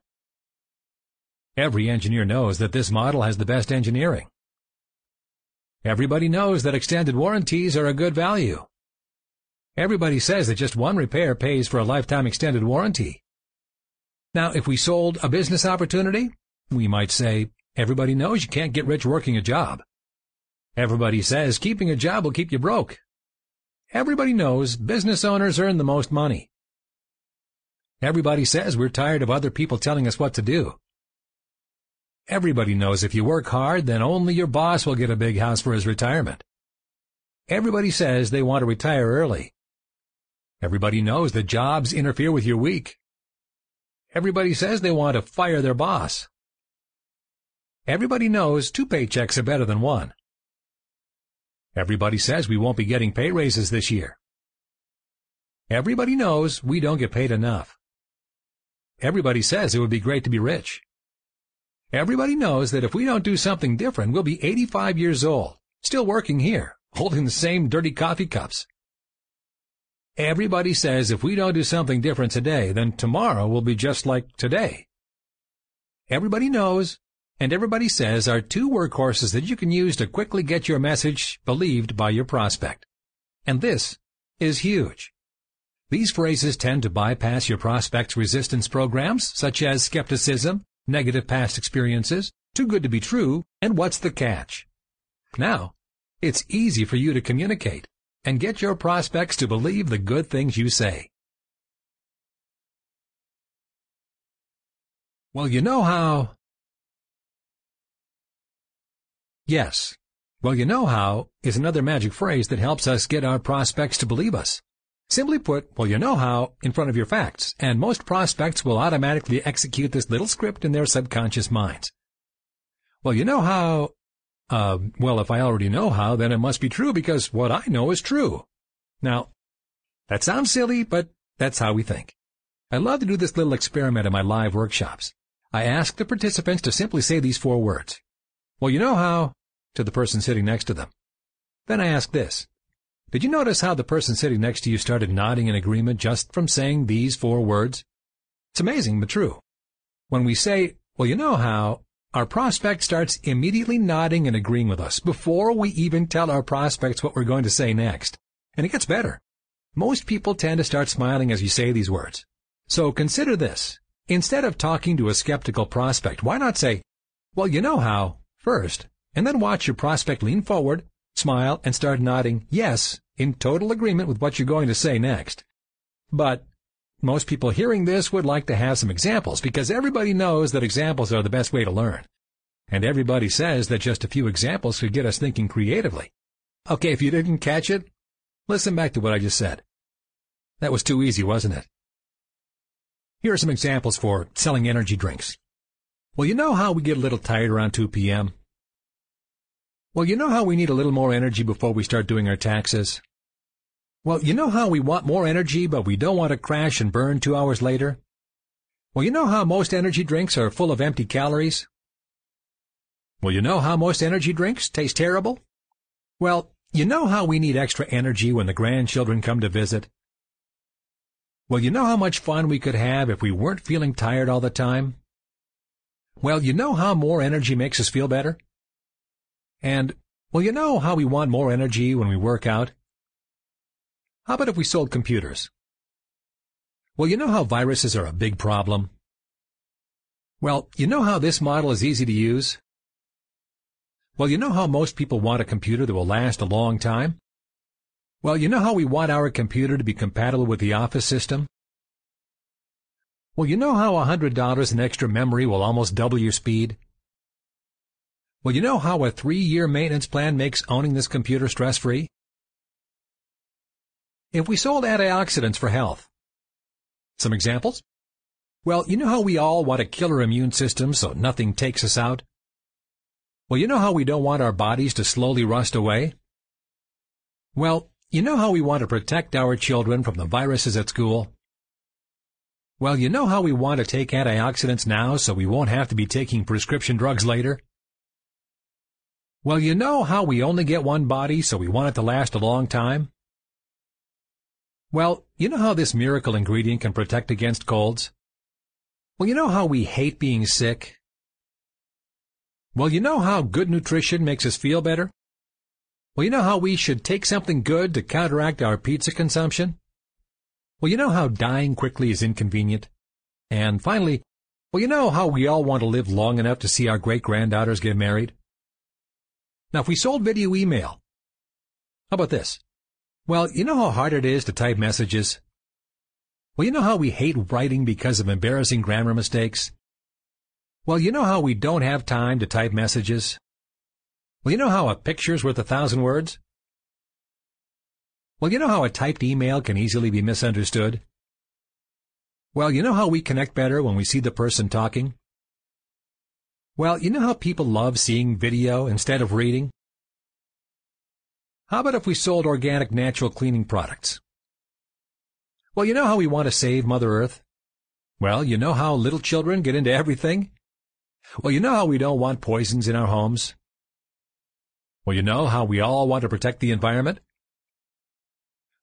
Every engineer knows that this model has the best engineering. Everybody knows that extended warranties are a good value. Everybody says that just one repair pays for a lifetime extended warranty. Now, if we sold a business opportunity, we might say, everybody knows you can't get rich working a job. Everybody says keeping a job will keep you broke. Everybody knows business owners earn the most money. Everybody says we're tired of other people telling us what to do. Everybody knows if you work hard, then only your boss will get a big house for his retirement. Everybody says they want to retire early. Everybody knows that jobs interfere with your week. Everybody says they want to fire their boss. Everybody knows two paychecks are better than one. Everybody says we won't be getting pay raises this year. Everybody knows we don't get paid enough. Everybody says it would be great to be rich. Everybody knows that if we don't do something different, we'll be 85 years old, still working here, holding the same dirty coffee cups. Everybody says if we don't do something different today, then tomorrow will be just like today. Everybody knows, and everybody says are two workhorses that you can use to quickly get your message believed by your prospect. And this is huge. These phrases tend to bypass your prospect's resistance programs, such as skepticism, negative past experiences, too good to be true, and what's the catch? Now, it's easy for you to communicate and get your prospects to believe the good things you say. Well, you know how... Yes. Well, you know how is another magic phrase that helps us get our prospects to believe us. Simply put, well, you know how in front of your facts, and most prospects will automatically execute this little script in their subconscious minds. Well, you know how uh, well, if I already know how, then it must be true because what I know is true. Now, that sounds silly, but that's how we think. I love to do this little experiment in my live workshops. I ask the participants to simply say these four words. Well, you know how, to the person sitting next to them. Then I ask this. Did you notice how the person sitting next to you started nodding in agreement just from saying these four words? It's amazing, but true. When we say, well, you know how, our prospect starts immediately nodding and agreeing with us before we even tell our prospects what we're going to say next. And it gets better. Most people tend to start smiling as you say these words. So consider this. Instead of talking to a skeptical prospect, why not say, well, you know how, first, and then watch your prospect lean forward, smile, and start nodding yes in total agreement with what you're going to say next. But most people hearing this would like to have some examples because everybody knows that examples are the best way to learn. And everybody says that just a few examples could get us thinking creatively. Okay, if you didn't catch it, listen back to what I just said. That was too easy, wasn't it? Here are some examples for selling energy drinks. Well, you know how we get a little tired around 2 p.m.? Well, you know how we need a little more energy before we start doing our taxes? Well, you know how we want more energy, but we don't want to crash and burn two hours later? Well, you know how most energy drinks are full of empty calories? Well, you know how most energy drinks taste terrible? Well, you know how we need extra energy when the grandchildren come to visit? Well, you know how much fun we could have if we weren't feeling tired all the time? Well, you know how more energy makes us feel better? And, well, you know how we want more energy when we work out? How about if we sold computers? Well, you know how viruses are a big problem? Well, you know how this model is easy to use? Well, you know how most people want a computer that will last a long time? Well, you know how we want our computer to be compatible with the Office system? Well, you know how a $100 in extra memory will almost double your speed? Well, you know how a three-year maintenance plan makes owning this computer stress-free? if we sold antioxidants for health. Some examples? Well, you know how we all want a killer immune system so nothing takes us out? Well, you know how we don't want our bodies to slowly rust away? Well, you know how we want to protect our children from the viruses at school? Well, you know how we want to take antioxidants now so we won't have to be taking prescription drugs later? Well, you know how we only get one body so we want it to last a long time? Well, you know how this miracle ingredient can protect against colds? Well, you know how we hate being sick? Well, you know how good nutrition makes us feel better? Well, you know how we should take something good to counteract our pizza consumption? Well, you know how dying quickly is inconvenient? And finally, well, you know how we all want to live long enough to see our great-granddaughters get married? Now, if we sold video email, how about this? Well, you know how hard it is to type messages? Well, you know how we hate writing because of embarrassing grammar mistakes? Well, you know how we don't have time to type messages? Well, you know how a picture's worth a thousand words? Well, you know how a typed email can easily be misunderstood? Well, you know how we connect better when we see the person talking? Well, you know how people love seeing video instead of reading? How about if we sold organic natural cleaning products? Well, you know how we want to save Mother Earth? Well, you know how little children get into everything? Well, you know how we don't want poisons in our homes? Well, you know how we all want to protect the environment?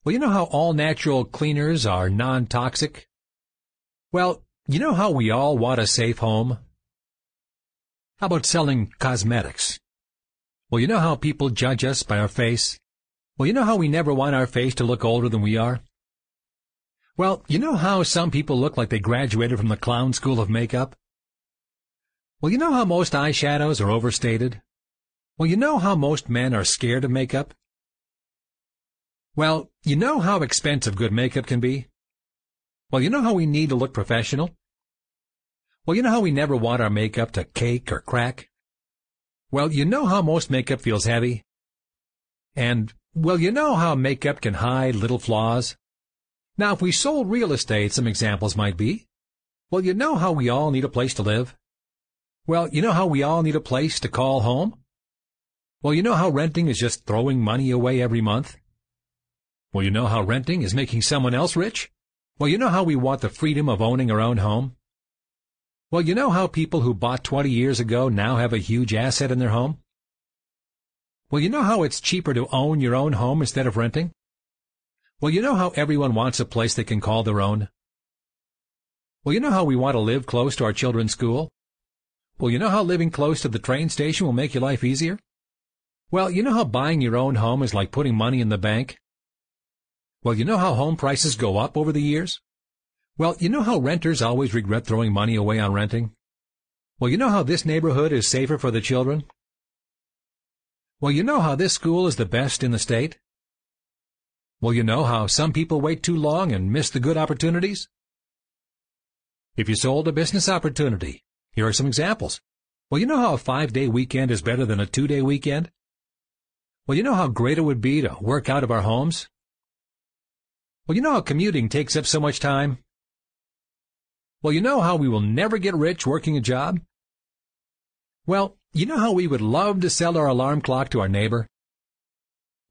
Well, you know how all natural cleaners are non-toxic? Well, you know how we all want a safe home? How about selling cosmetics? Well, you know how people judge us by our face? Well, you know how we never want our face to look older than we are? Well, you know how some people look like they graduated from the clown school of makeup? Well, you know how most eyeshadows are overstated? Well, you know how most men are scared of makeup? Well, you know how expensive good makeup can be? Well, you know how we need to look professional? Well, you know how we never want our makeup to cake or crack? Well, you know how most makeup feels heavy? And, well, you know how makeup can hide little flaws? Now, if we sold real estate, some examples might be, well, you know how we all need a place to live? Well, you know how we all need a place to call home? Well, you know how renting is just throwing money away every month? Well, you know how renting is making someone else rich? Well, you know how we want the freedom of owning our own home? Well, you know how people who bought 20 years ago now have a huge asset in their home? Well, you know how it's cheaper to own your own home instead of renting? Well, you know how everyone wants a place they can call their own? Well, you know how we want to live close to our children's school? Well, you know how living close to the train station will make your life easier? Well, you know how buying your own home is like putting money in the bank? Well, you know how home prices go up over the years? Well, you know how renters always regret throwing money away on renting? Well, you know how this neighborhood is safer for the children? Well, you know how this school is the best in the state? Well, you know how some people wait too long and miss the good opportunities? If you sold a business opportunity, here are some examples. Well, you know how a five-day weekend is better than a two-day weekend? Well, you know how great it would be to work out of our homes? Well, you know how commuting takes up so much time? Well, you know how we will never get rich working a job? Well, you know how we would love to sell our alarm clock to our neighbor?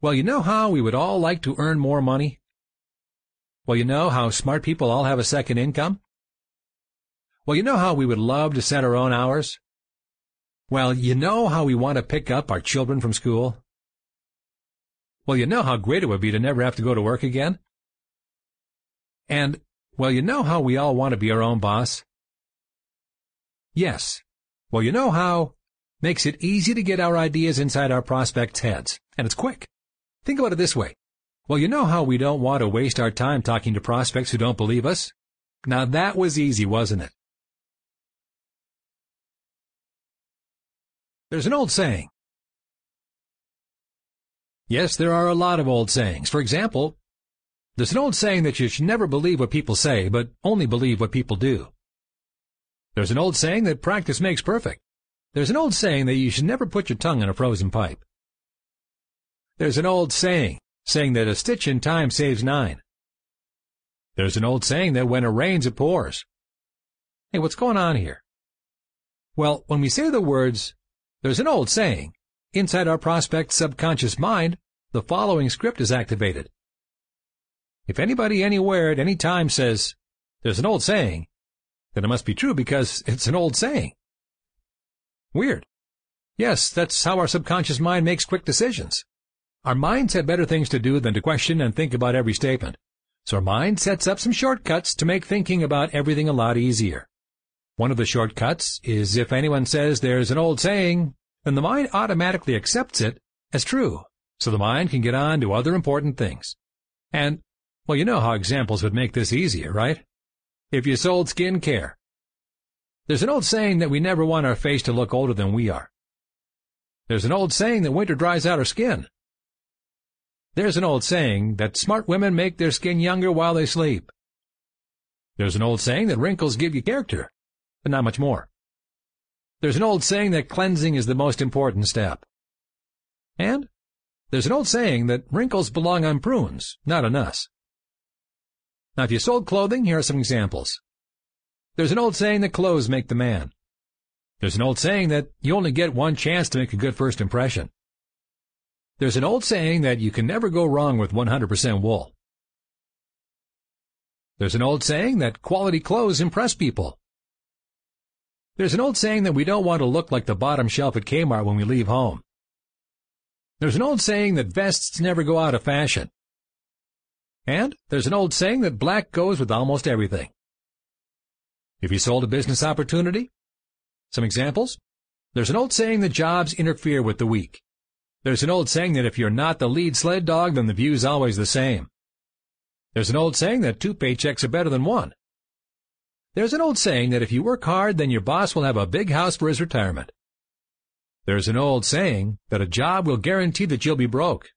Well, you know how we would all like to earn more money? Well, you know how smart people all have a second income? Well, you know how we would love to set our own hours? Well, you know how we want to pick up our children from school? Well, you know how great it would be to never have to go to work again? And, well, you know how we all want to be our own boss? Yes. Well, you know how makes it easy to get our ideas inside our prospects' heads, and it's quick. Think about it this way. Well, you know how we don't want to waste our time talking to prospects who don't believe us? Now that was easy, wasn't it? There's an old saying. Yes, there are a lot of old sayings. For example, there's an old saying that you should never believe what people say, but only believe what people do. There's an old saying that practice makes perfect. There's an old saying that you should never put your tongue in a frozen pipe. There's an old saying, saying that a stitch in time saves nine. There's an old saying that when it rains, it pours. Hey, what's going on here? Well, when we say the words, there's an old saying, inside our prospect's subconscious mind, the following script is activated. If anybody anywhere at any time says, There's an old saying then it must be true because *laughs* it's an old saying. Weird. Yes, that's how our subconscious mind makes quick decisions. Our minds have better things to do than to question and think about every statement. So our mind sets up some shortcuts to make thinking about everything a lot easier. One of the shortcuts is if anyone says there's an old saying, then the mind automatically accepts it as true, so the mind can get on to other important things. And, well, you know how examples would make this easier, right? If you sold skin care. There's an old saying that we never want our face to look older than we are. There's an old saying that winter dries out our skin. There's an old saying that smart women make their skin younger while they sleep. There's an old saying that wrinkles give you character, but not much more. There's an old saying that cleansing is the most important step. And there's an old saying that wrinkles belong on prunes, not on us. Now, if you sold clothing, here are some examples. There's an old saying that clothes make the man. There's an old saying that you only get one chance to make a good first impression. There's an old saying that you can never go wrong with 100% wool. There's an old saying that quality clothes impress people. There's an old saying that we don't want to look like the bottom shelf at Kmart when we leave home. There's an old saying that vests never go out of fashion. And there's an old saying that black goes with almost everything. If you sold a business opportunity, some examples. There's an old saying that jobs interfere with the weak. There's an old saying that if you're not the lead sled dog, then the view's always the same. There's an old saying that two paychecks are better than one. There's an old saying that if you work hard, then your boss will have a big house for his retirement. There's an old saying that a job will guarantee that you'll be broke.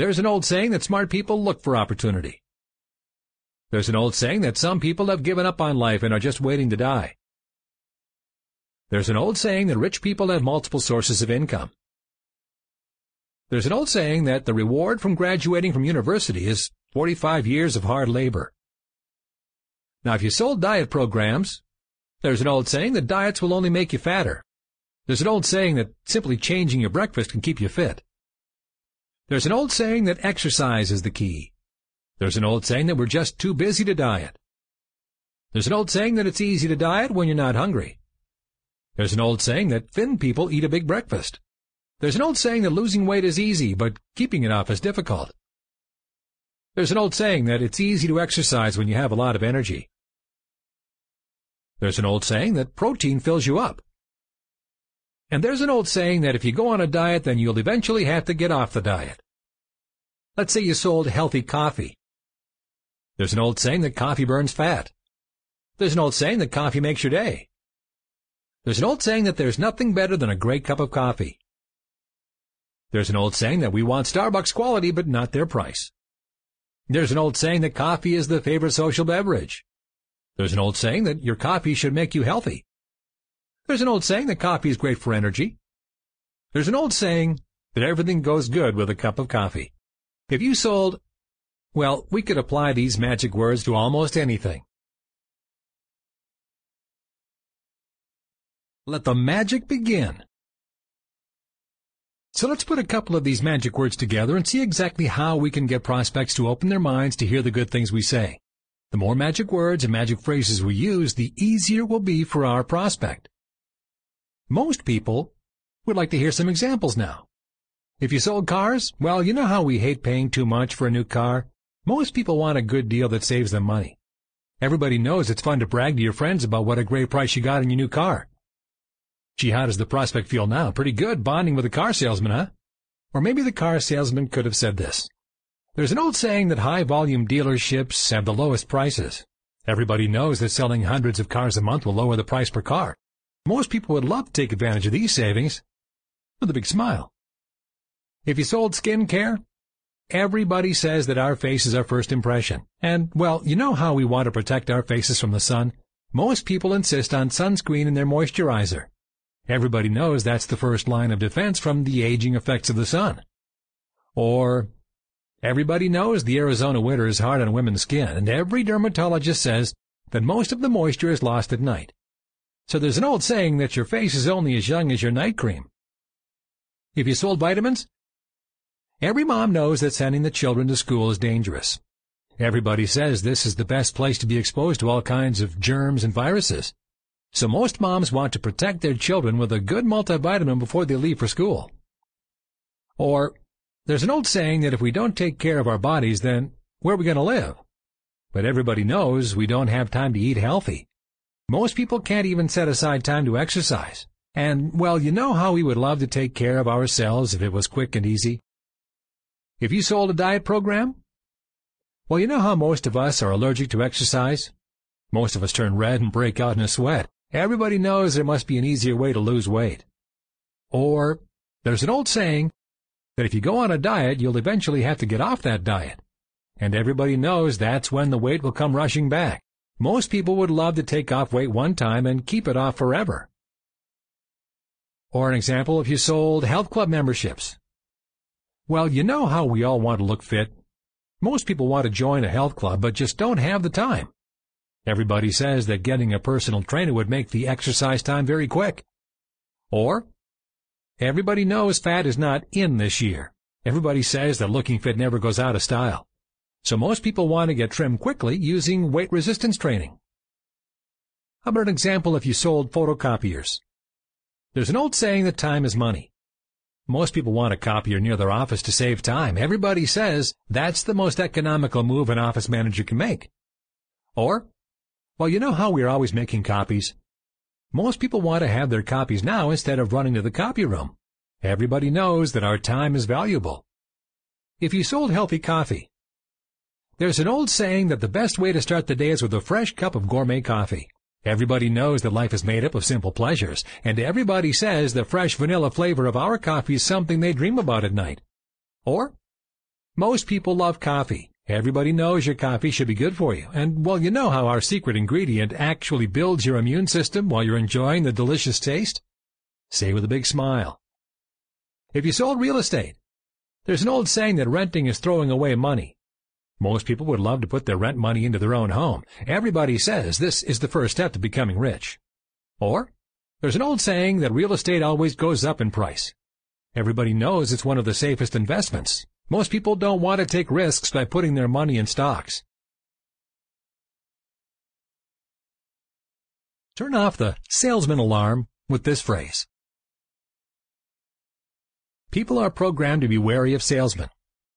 There's an old saying that smart people look for opportunity. There's an old saying that some people have given up on life and are just waiting to die. There's an old saying that rich people have multiple sources of income. There's an old saying that the reward from graduating from university is 45 years of hard labor. Now, if you sold diet programs, there's an old saying that diets will only make you fatter. There's an old saying that simply changing your breakfast can keep you fit. There's an old saying that exercise is the key. There's an old saying that we're just too busy to diet. There's an old saying that it's easy to diet when you're not hungry. There's an old saying that thin people eat a big breakfast. There's an old saying that losing weight is easy, but keeping it off is difficult. There's an old saying that it's easy to exercise when you have a lot of energy. There's an old saying that protein fills you up. And there's an old saying that if you go on a diet, then you'll eventually have to get off the diet. Let's say you sold healthy coffee. There's an old saying that coffee burns fat. There's an old saying that coffee makes your day. There's an old saying that there's nothing better than a great cup of coffee. There's an old saying that we want Starbucks quality but not their price. There's an old saying that coffee is the favorite social beverage. There's an old saying that your coffee should make you healthy. There's an old saying that coffee is great for energy. There's an old saying that everything goes good with a cup of coffee. If you sold, well, we could apply these magic words to almost anything. Let the magic begin. So let's put a couple of these magic words together and see exactly how we can get prospects to open their minds to hear the good things we say. The more magic words and magic phrases we use, the easier it will be for our prospect. Most people would like to hear some examples now. If you sold cars, well, you know how we hate paying too much for a new car? Most people want a good deal that saves them money. Everybody knows it's fun to brag to your friends about what a great price you got in your new car. Gee, how does the prospect feel now? Pretty good, bonding with a car salesman, huh? Or maybe the car salesman could have said this. There's an old saying that high-volume dealerships have the lowest prices. Everybody knows that selling hundreds of cars a month will lower the price per car. Most people would love to take advantage of these savings with a big smile. If you sold skin care, everybody says that our face is our first impression. And, well, you know how we want to protect our faces from the sun? Most people insist on sunscreen in their moisturizer. Everybody knows that's the first line of defense from the aging effects of the sun. Or, everybody knows the Arizona winter is hard on women's skin, and every dermatologist says that most of the moisture is lost at night. So there's an old saying that your face is only as young as your night cream. If you sold vitamins, every mom knows that sending the children to school is dangerous. Everybody says this is the best place to be exposed to all kinds of germs and viruses. So most moms want to protect their children with a good multivitamin before they leave for school. Or, there's an old saying that if we don't take care of our bodies, then where are we going to live? But everybody knows we don't have time to eat healthy. Most people can't even set aside time to exercise. And, well, you know how we would love to take care of ourselves if it was quick and easy? If you sold a diet program? Well, you know how most of us are allergic to exercise? Most of us turn red and break out in a sweat. Everybody knows there must be an easier way to lose weight. Or, there's an old saying that if you go on a diet, you'll eventually have to get off that diet. And everybody knows that's when the weight will come rushing back. Most people would love to take off weight one time and keep it off forever. Or an example if you sold health club memberships. Well, you know how we all want to look fit. Most people want to join a health club but just don't have the time. Everybody says that getting a personal trainer would make the exercise time very quick. Or, everybody knows fat is not in this year. Everybody says that looking fit never goes out of style. So most people want to get trim quickly using weight resistance training. How about an example if you sold photocopiers? There's an old saying that time is money. Most people want a copier near their office to save time. Everybody says that's the most economical move an office manager can make. Or, well, you know how we're always making copies? Most people want to have their copies now instead of running to the copy room. Everybody knows that our time is valuable. If you sold healthy coffee, there's an old saying that the best way to start the day is with a fresh cup of gourmet coffee. Everybody knows that life is made up of simple pleasures, and everybody says the fresh vanilla flavor of our coffee is something they dream about at night. Or, most people love coffee, Everybody knows your coffee should be good for you, and well, you know how our secret ingredient actually builds your immune system while you're enjoying the delicious taste? Say with a big smile. If you sold real estate, there's an old saying that renting is throwing away money. Most people would love to put their rent money into their own home. Everybody says this is the first step to becoming rich. Or, there's an old saying that real estate always goes up in price. Everybody knows it's one of the safest investments, most people don't want to take risks by putting their money in stocks. Turn off the salesman alarm with this phrase. People are programmed to be wary of salesmen.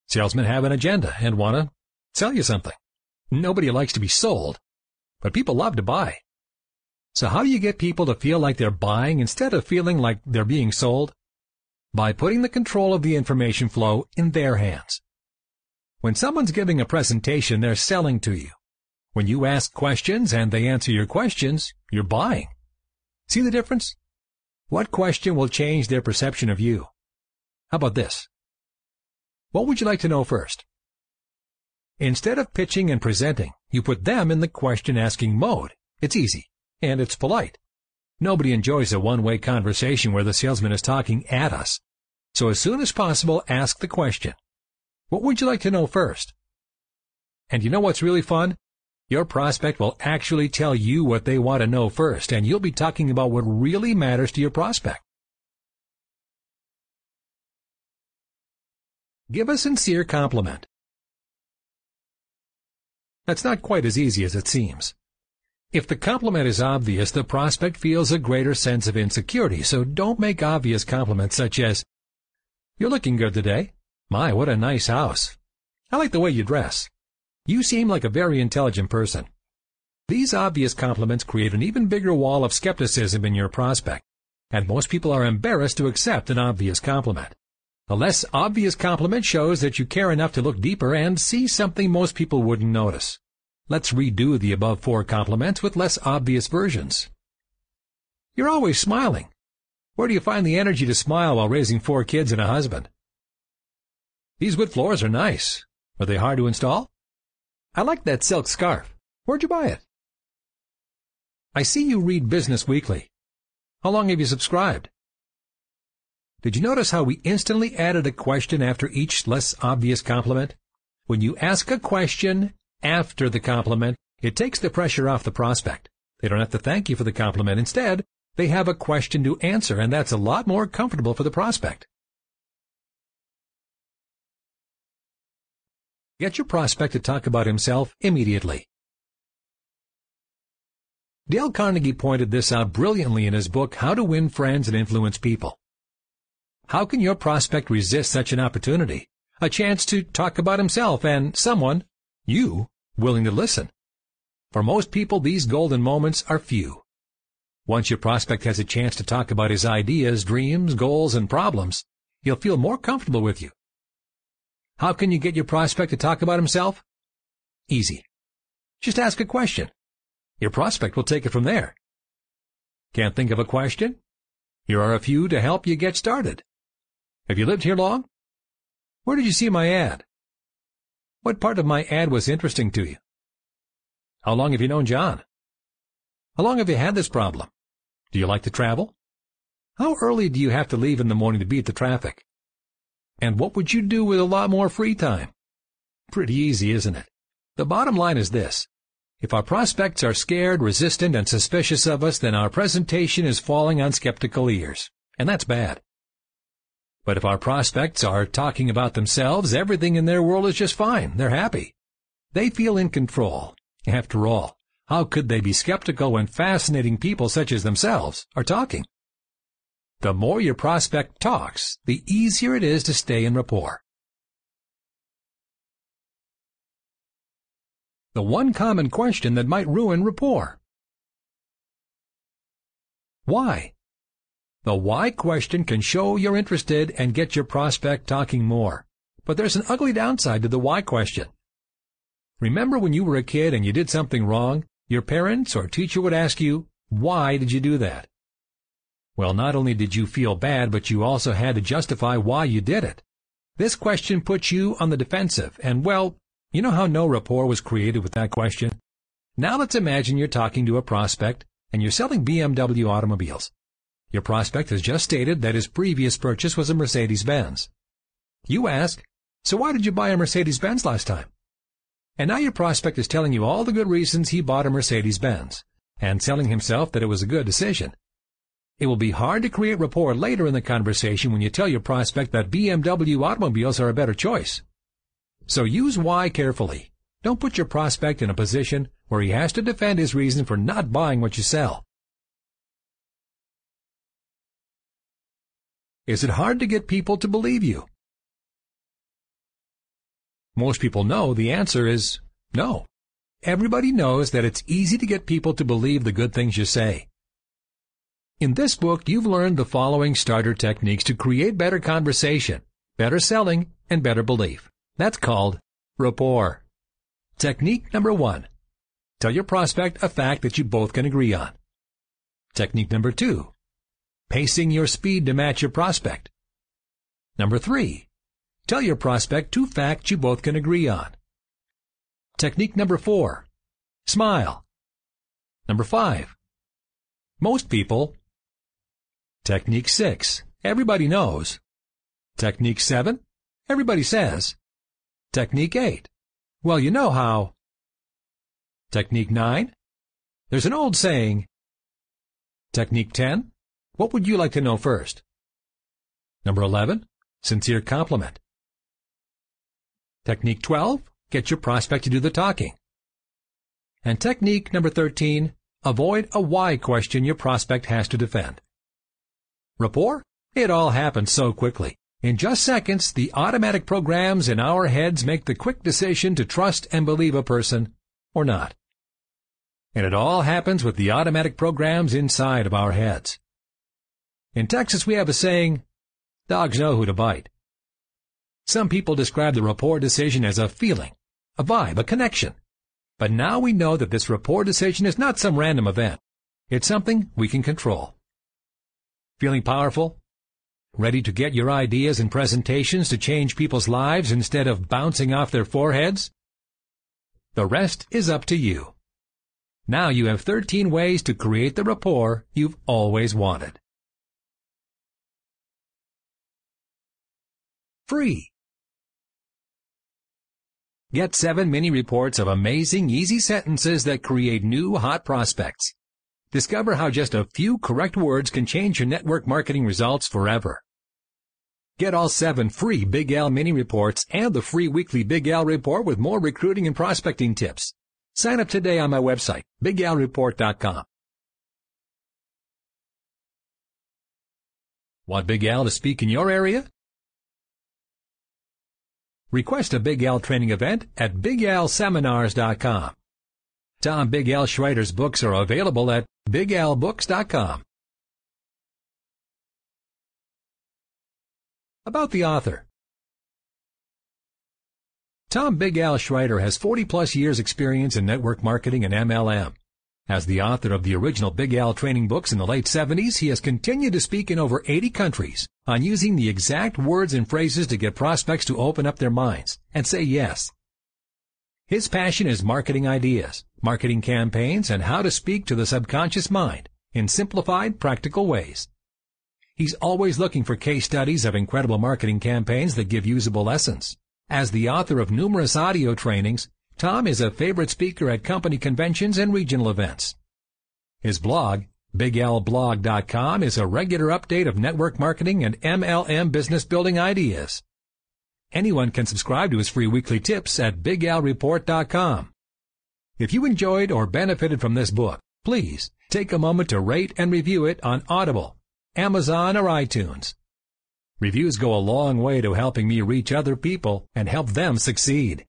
Salesmen have an agenda and want to sell you something. Nobody likes to be sold, but people love to buy. So how do you get people to feel like they're buying instead of feeling like they're being sold? by putting the control of the information flow in their hands. When someone's giving a presentation, they're selling to you. When you ask questions and they answer your questions, you're buying. See the difference? What question will change their perception of you? How about this? What would you like to know first? Instead of pitching and presenting, you put them in the question-asking mode. It's easy, and it's polite. Nobody enjoys a one-way conversation where the salesman is talking at us. So as soon as possible, ask the question. What would you like to know first? And you know what's really fun? Your prospect will actually tell you what they want to know first, and you'll be talking about what really matters to your prospect. Give a sincere compliment. That's not quite as easy as it seems. If the compliment is obvious, the prospect feels a greater sense of insecurity, so don't make obvious compliments such as, You're looking good today. My, what a nice house. I like the way you dress. You seem like a very intelligent person. These obvious compliments create an even bigger wall of skepticism in your prospect, and most people are embarrassed to accept an obvious compliment. A less obvious compliment shows that you care enough to look deeper and see something most people wouldn't notice. Let's redo the above four compliments with less obvious versions. You're always smiling. Where do you find the energy to smile while raising four kids and a husband? These wood floors are nice. Are they hard to install? I like that silk scarf. Where'd you buy it? I see you read Business Weekly. How long have you subscribed? Did you notice how we instantly added a question after each less obvious compliment? When you ask a question, after the compliment, it takes the pressure off the prospect. They don't have to thank you for the compliment. Instead, they have a question to answer, and that's a lot more comfortable for the prospect. Get your prospect to talk about himself immediately. Dale Carnegie pointed this out brilliantly in his book, How to Win Friends and Influence People. How can your prospect resist such an opportunity? A chance to talk about himself and someone, you, willing to listen. For most people, these golden moments are few. Once your prospect has a chance to talk about his ideas, dreams, goals, and problems, he'll feel more comfortable with you. How can you get your prospect to talk about himself? Easy. Just ask a question. Your prospect will take it from there. Can't think of a question? Here are a few to help you get started. Have you lived here long? Where did you see my ad? What part of my ad was interesting to you? How long have you known John? How long have you had this problem? Do you like to travel? How early do you have to leave in the morning to beat the traffic? And what would you do with a lot more free time? Pretty easy, isn't it? The bottom line is this. If our prospects are scared, resistant, and suspicious of us, then our presentation is falling on skeptical ears. And that's bad. But if our prospects are talking about themselves, everything in their world is just fine. They're happy. They feel in control. After all, how could they be skeptical when fascinating people such as themselves are talking? The more your prospect talks, the easier it is to stay in rapport. the one common question that might ruin rapport. Why? The why question can show you're interested and get your prospect talking more. But there's an ugly downside to the why question. Remember when you were a kid and you did something wrong, your parents or teacher would ask you, why did you do that? Well, not only did you feel bad, but you also had to justify why you did it. This question puts you on the defensive, and well, you know how no rapport was created with that question? Now let's imagine you're talking to a prospect and you're selling BMW automobiles. Your prospect has just stated that his previous purchase was a Mercedes-Benz. You ask, so why did you buy a Mercedes-Benz last time? And now your prospect is telling you all the good reasons he bought a Mercedes-Benz and telling himself that it was a good decision. It will be hard to create rapport later in the conversation when you tell your prospect that BMW automobiles are a better choice. So use why carefully. Don't put your prospect in a position where he has to defend his reason for not buying what you sell. Is it hard to get people to believe you? Most people know the answer is no. Everybody knows that it's easy to get people to believe the good things you say. In this book, you've learned the following starter techniques to create better conversation, better selling, and better belief. That's called rapport. Technique number one. Tell your prospect a fact that you both can agree on. Technique number two. Pacing your speed to match your prospect. Number three. Tell your prospect two facts you both can agree on. Technique number four. Smile. Number five. Most people. Technique six. Everybody knows. Technique seven. Everybody says. Technique 8. Well, you know how. Technique 9. There's an old saying. Technique 10. What would you like to know first? Number 11. Sincere compliment. Technique 12. Get your prospect to do the talking. And technique number 13. Avoid a why question your prospect has to defend. Rapport? It all happens so quickly. In just seconds, the automatic programs in our heads make the quick decision to trust and believe a person or not. And it all happens with the automatic programs inside of our heads. In Texas, we have a saying, dogs know who to bite. Some people describe the rapport decision as a feeling, a vibe, a connection. But now we know that this rapport decision is not some random event. It's something we can control. Feeling powerful? Ready to get your ideas and presentations to change people's lives instead of bouncing off their foreheads? The rest is up to you. Now you have 13 ways to create the rapport you've always wanted. Free. Get seven mini reports of amazing, easy sentences that create new hot prospects. Discover how just a few correct words can change your network marketing results forever. Get all seven free Big Al mini reports and the free weekly Big Al report with more recruiting and prospecting tips. Sign up today on my website, bigalreport.com. Want Big Al to speak in your area? Request a Big Al training event at bigalseminars.com. Tom Big Al Schreiter's books are available at bigalbooks.com. About the author. Tom Big Al Schreiter has 40 plus years experience in network marketing and MLM. As the author of the original Big Al training books in the late 70s, he has continued to speak in over 80 countries on using the exact words and phrases to get prospects to open up their minds and say yes. His passion is marketing ideas, marketing campaigns, and how to speak to the subconscious mind in simplified, practical ways. He's always looking for case studies of incredible marketing campaigns that give usable lessons. As the author of numerous audio trainings, Tom is a favorite speaker at company conventions and regional events. His blog, BigAlBlog.com, is a regular update of network marketing and MLM business building ideas. Anyone can subscribe to his free weekly tips at BigAlReport.com. If you enjoyed or benefited from this book, please take a moment to rate and review it on Audible, Amazon, or iTunes. Reviews go a long way to helping me reach other people and help them succeed.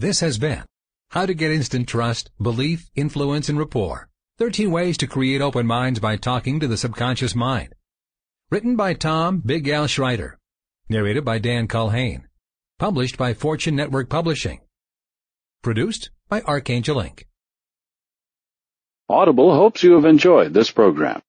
This has been How to Get Instant Trust, Belief, Influence, and Rapport. 13 Ways to Create Open Minds by Talking to the Subconscious Mind. Written by Tom Big Al Schreiter. Narrated by Dan Culhane. Published by Fortune Network Publishing. Produced by Archangel Inc.
Audible hopes you have enjoyed this program.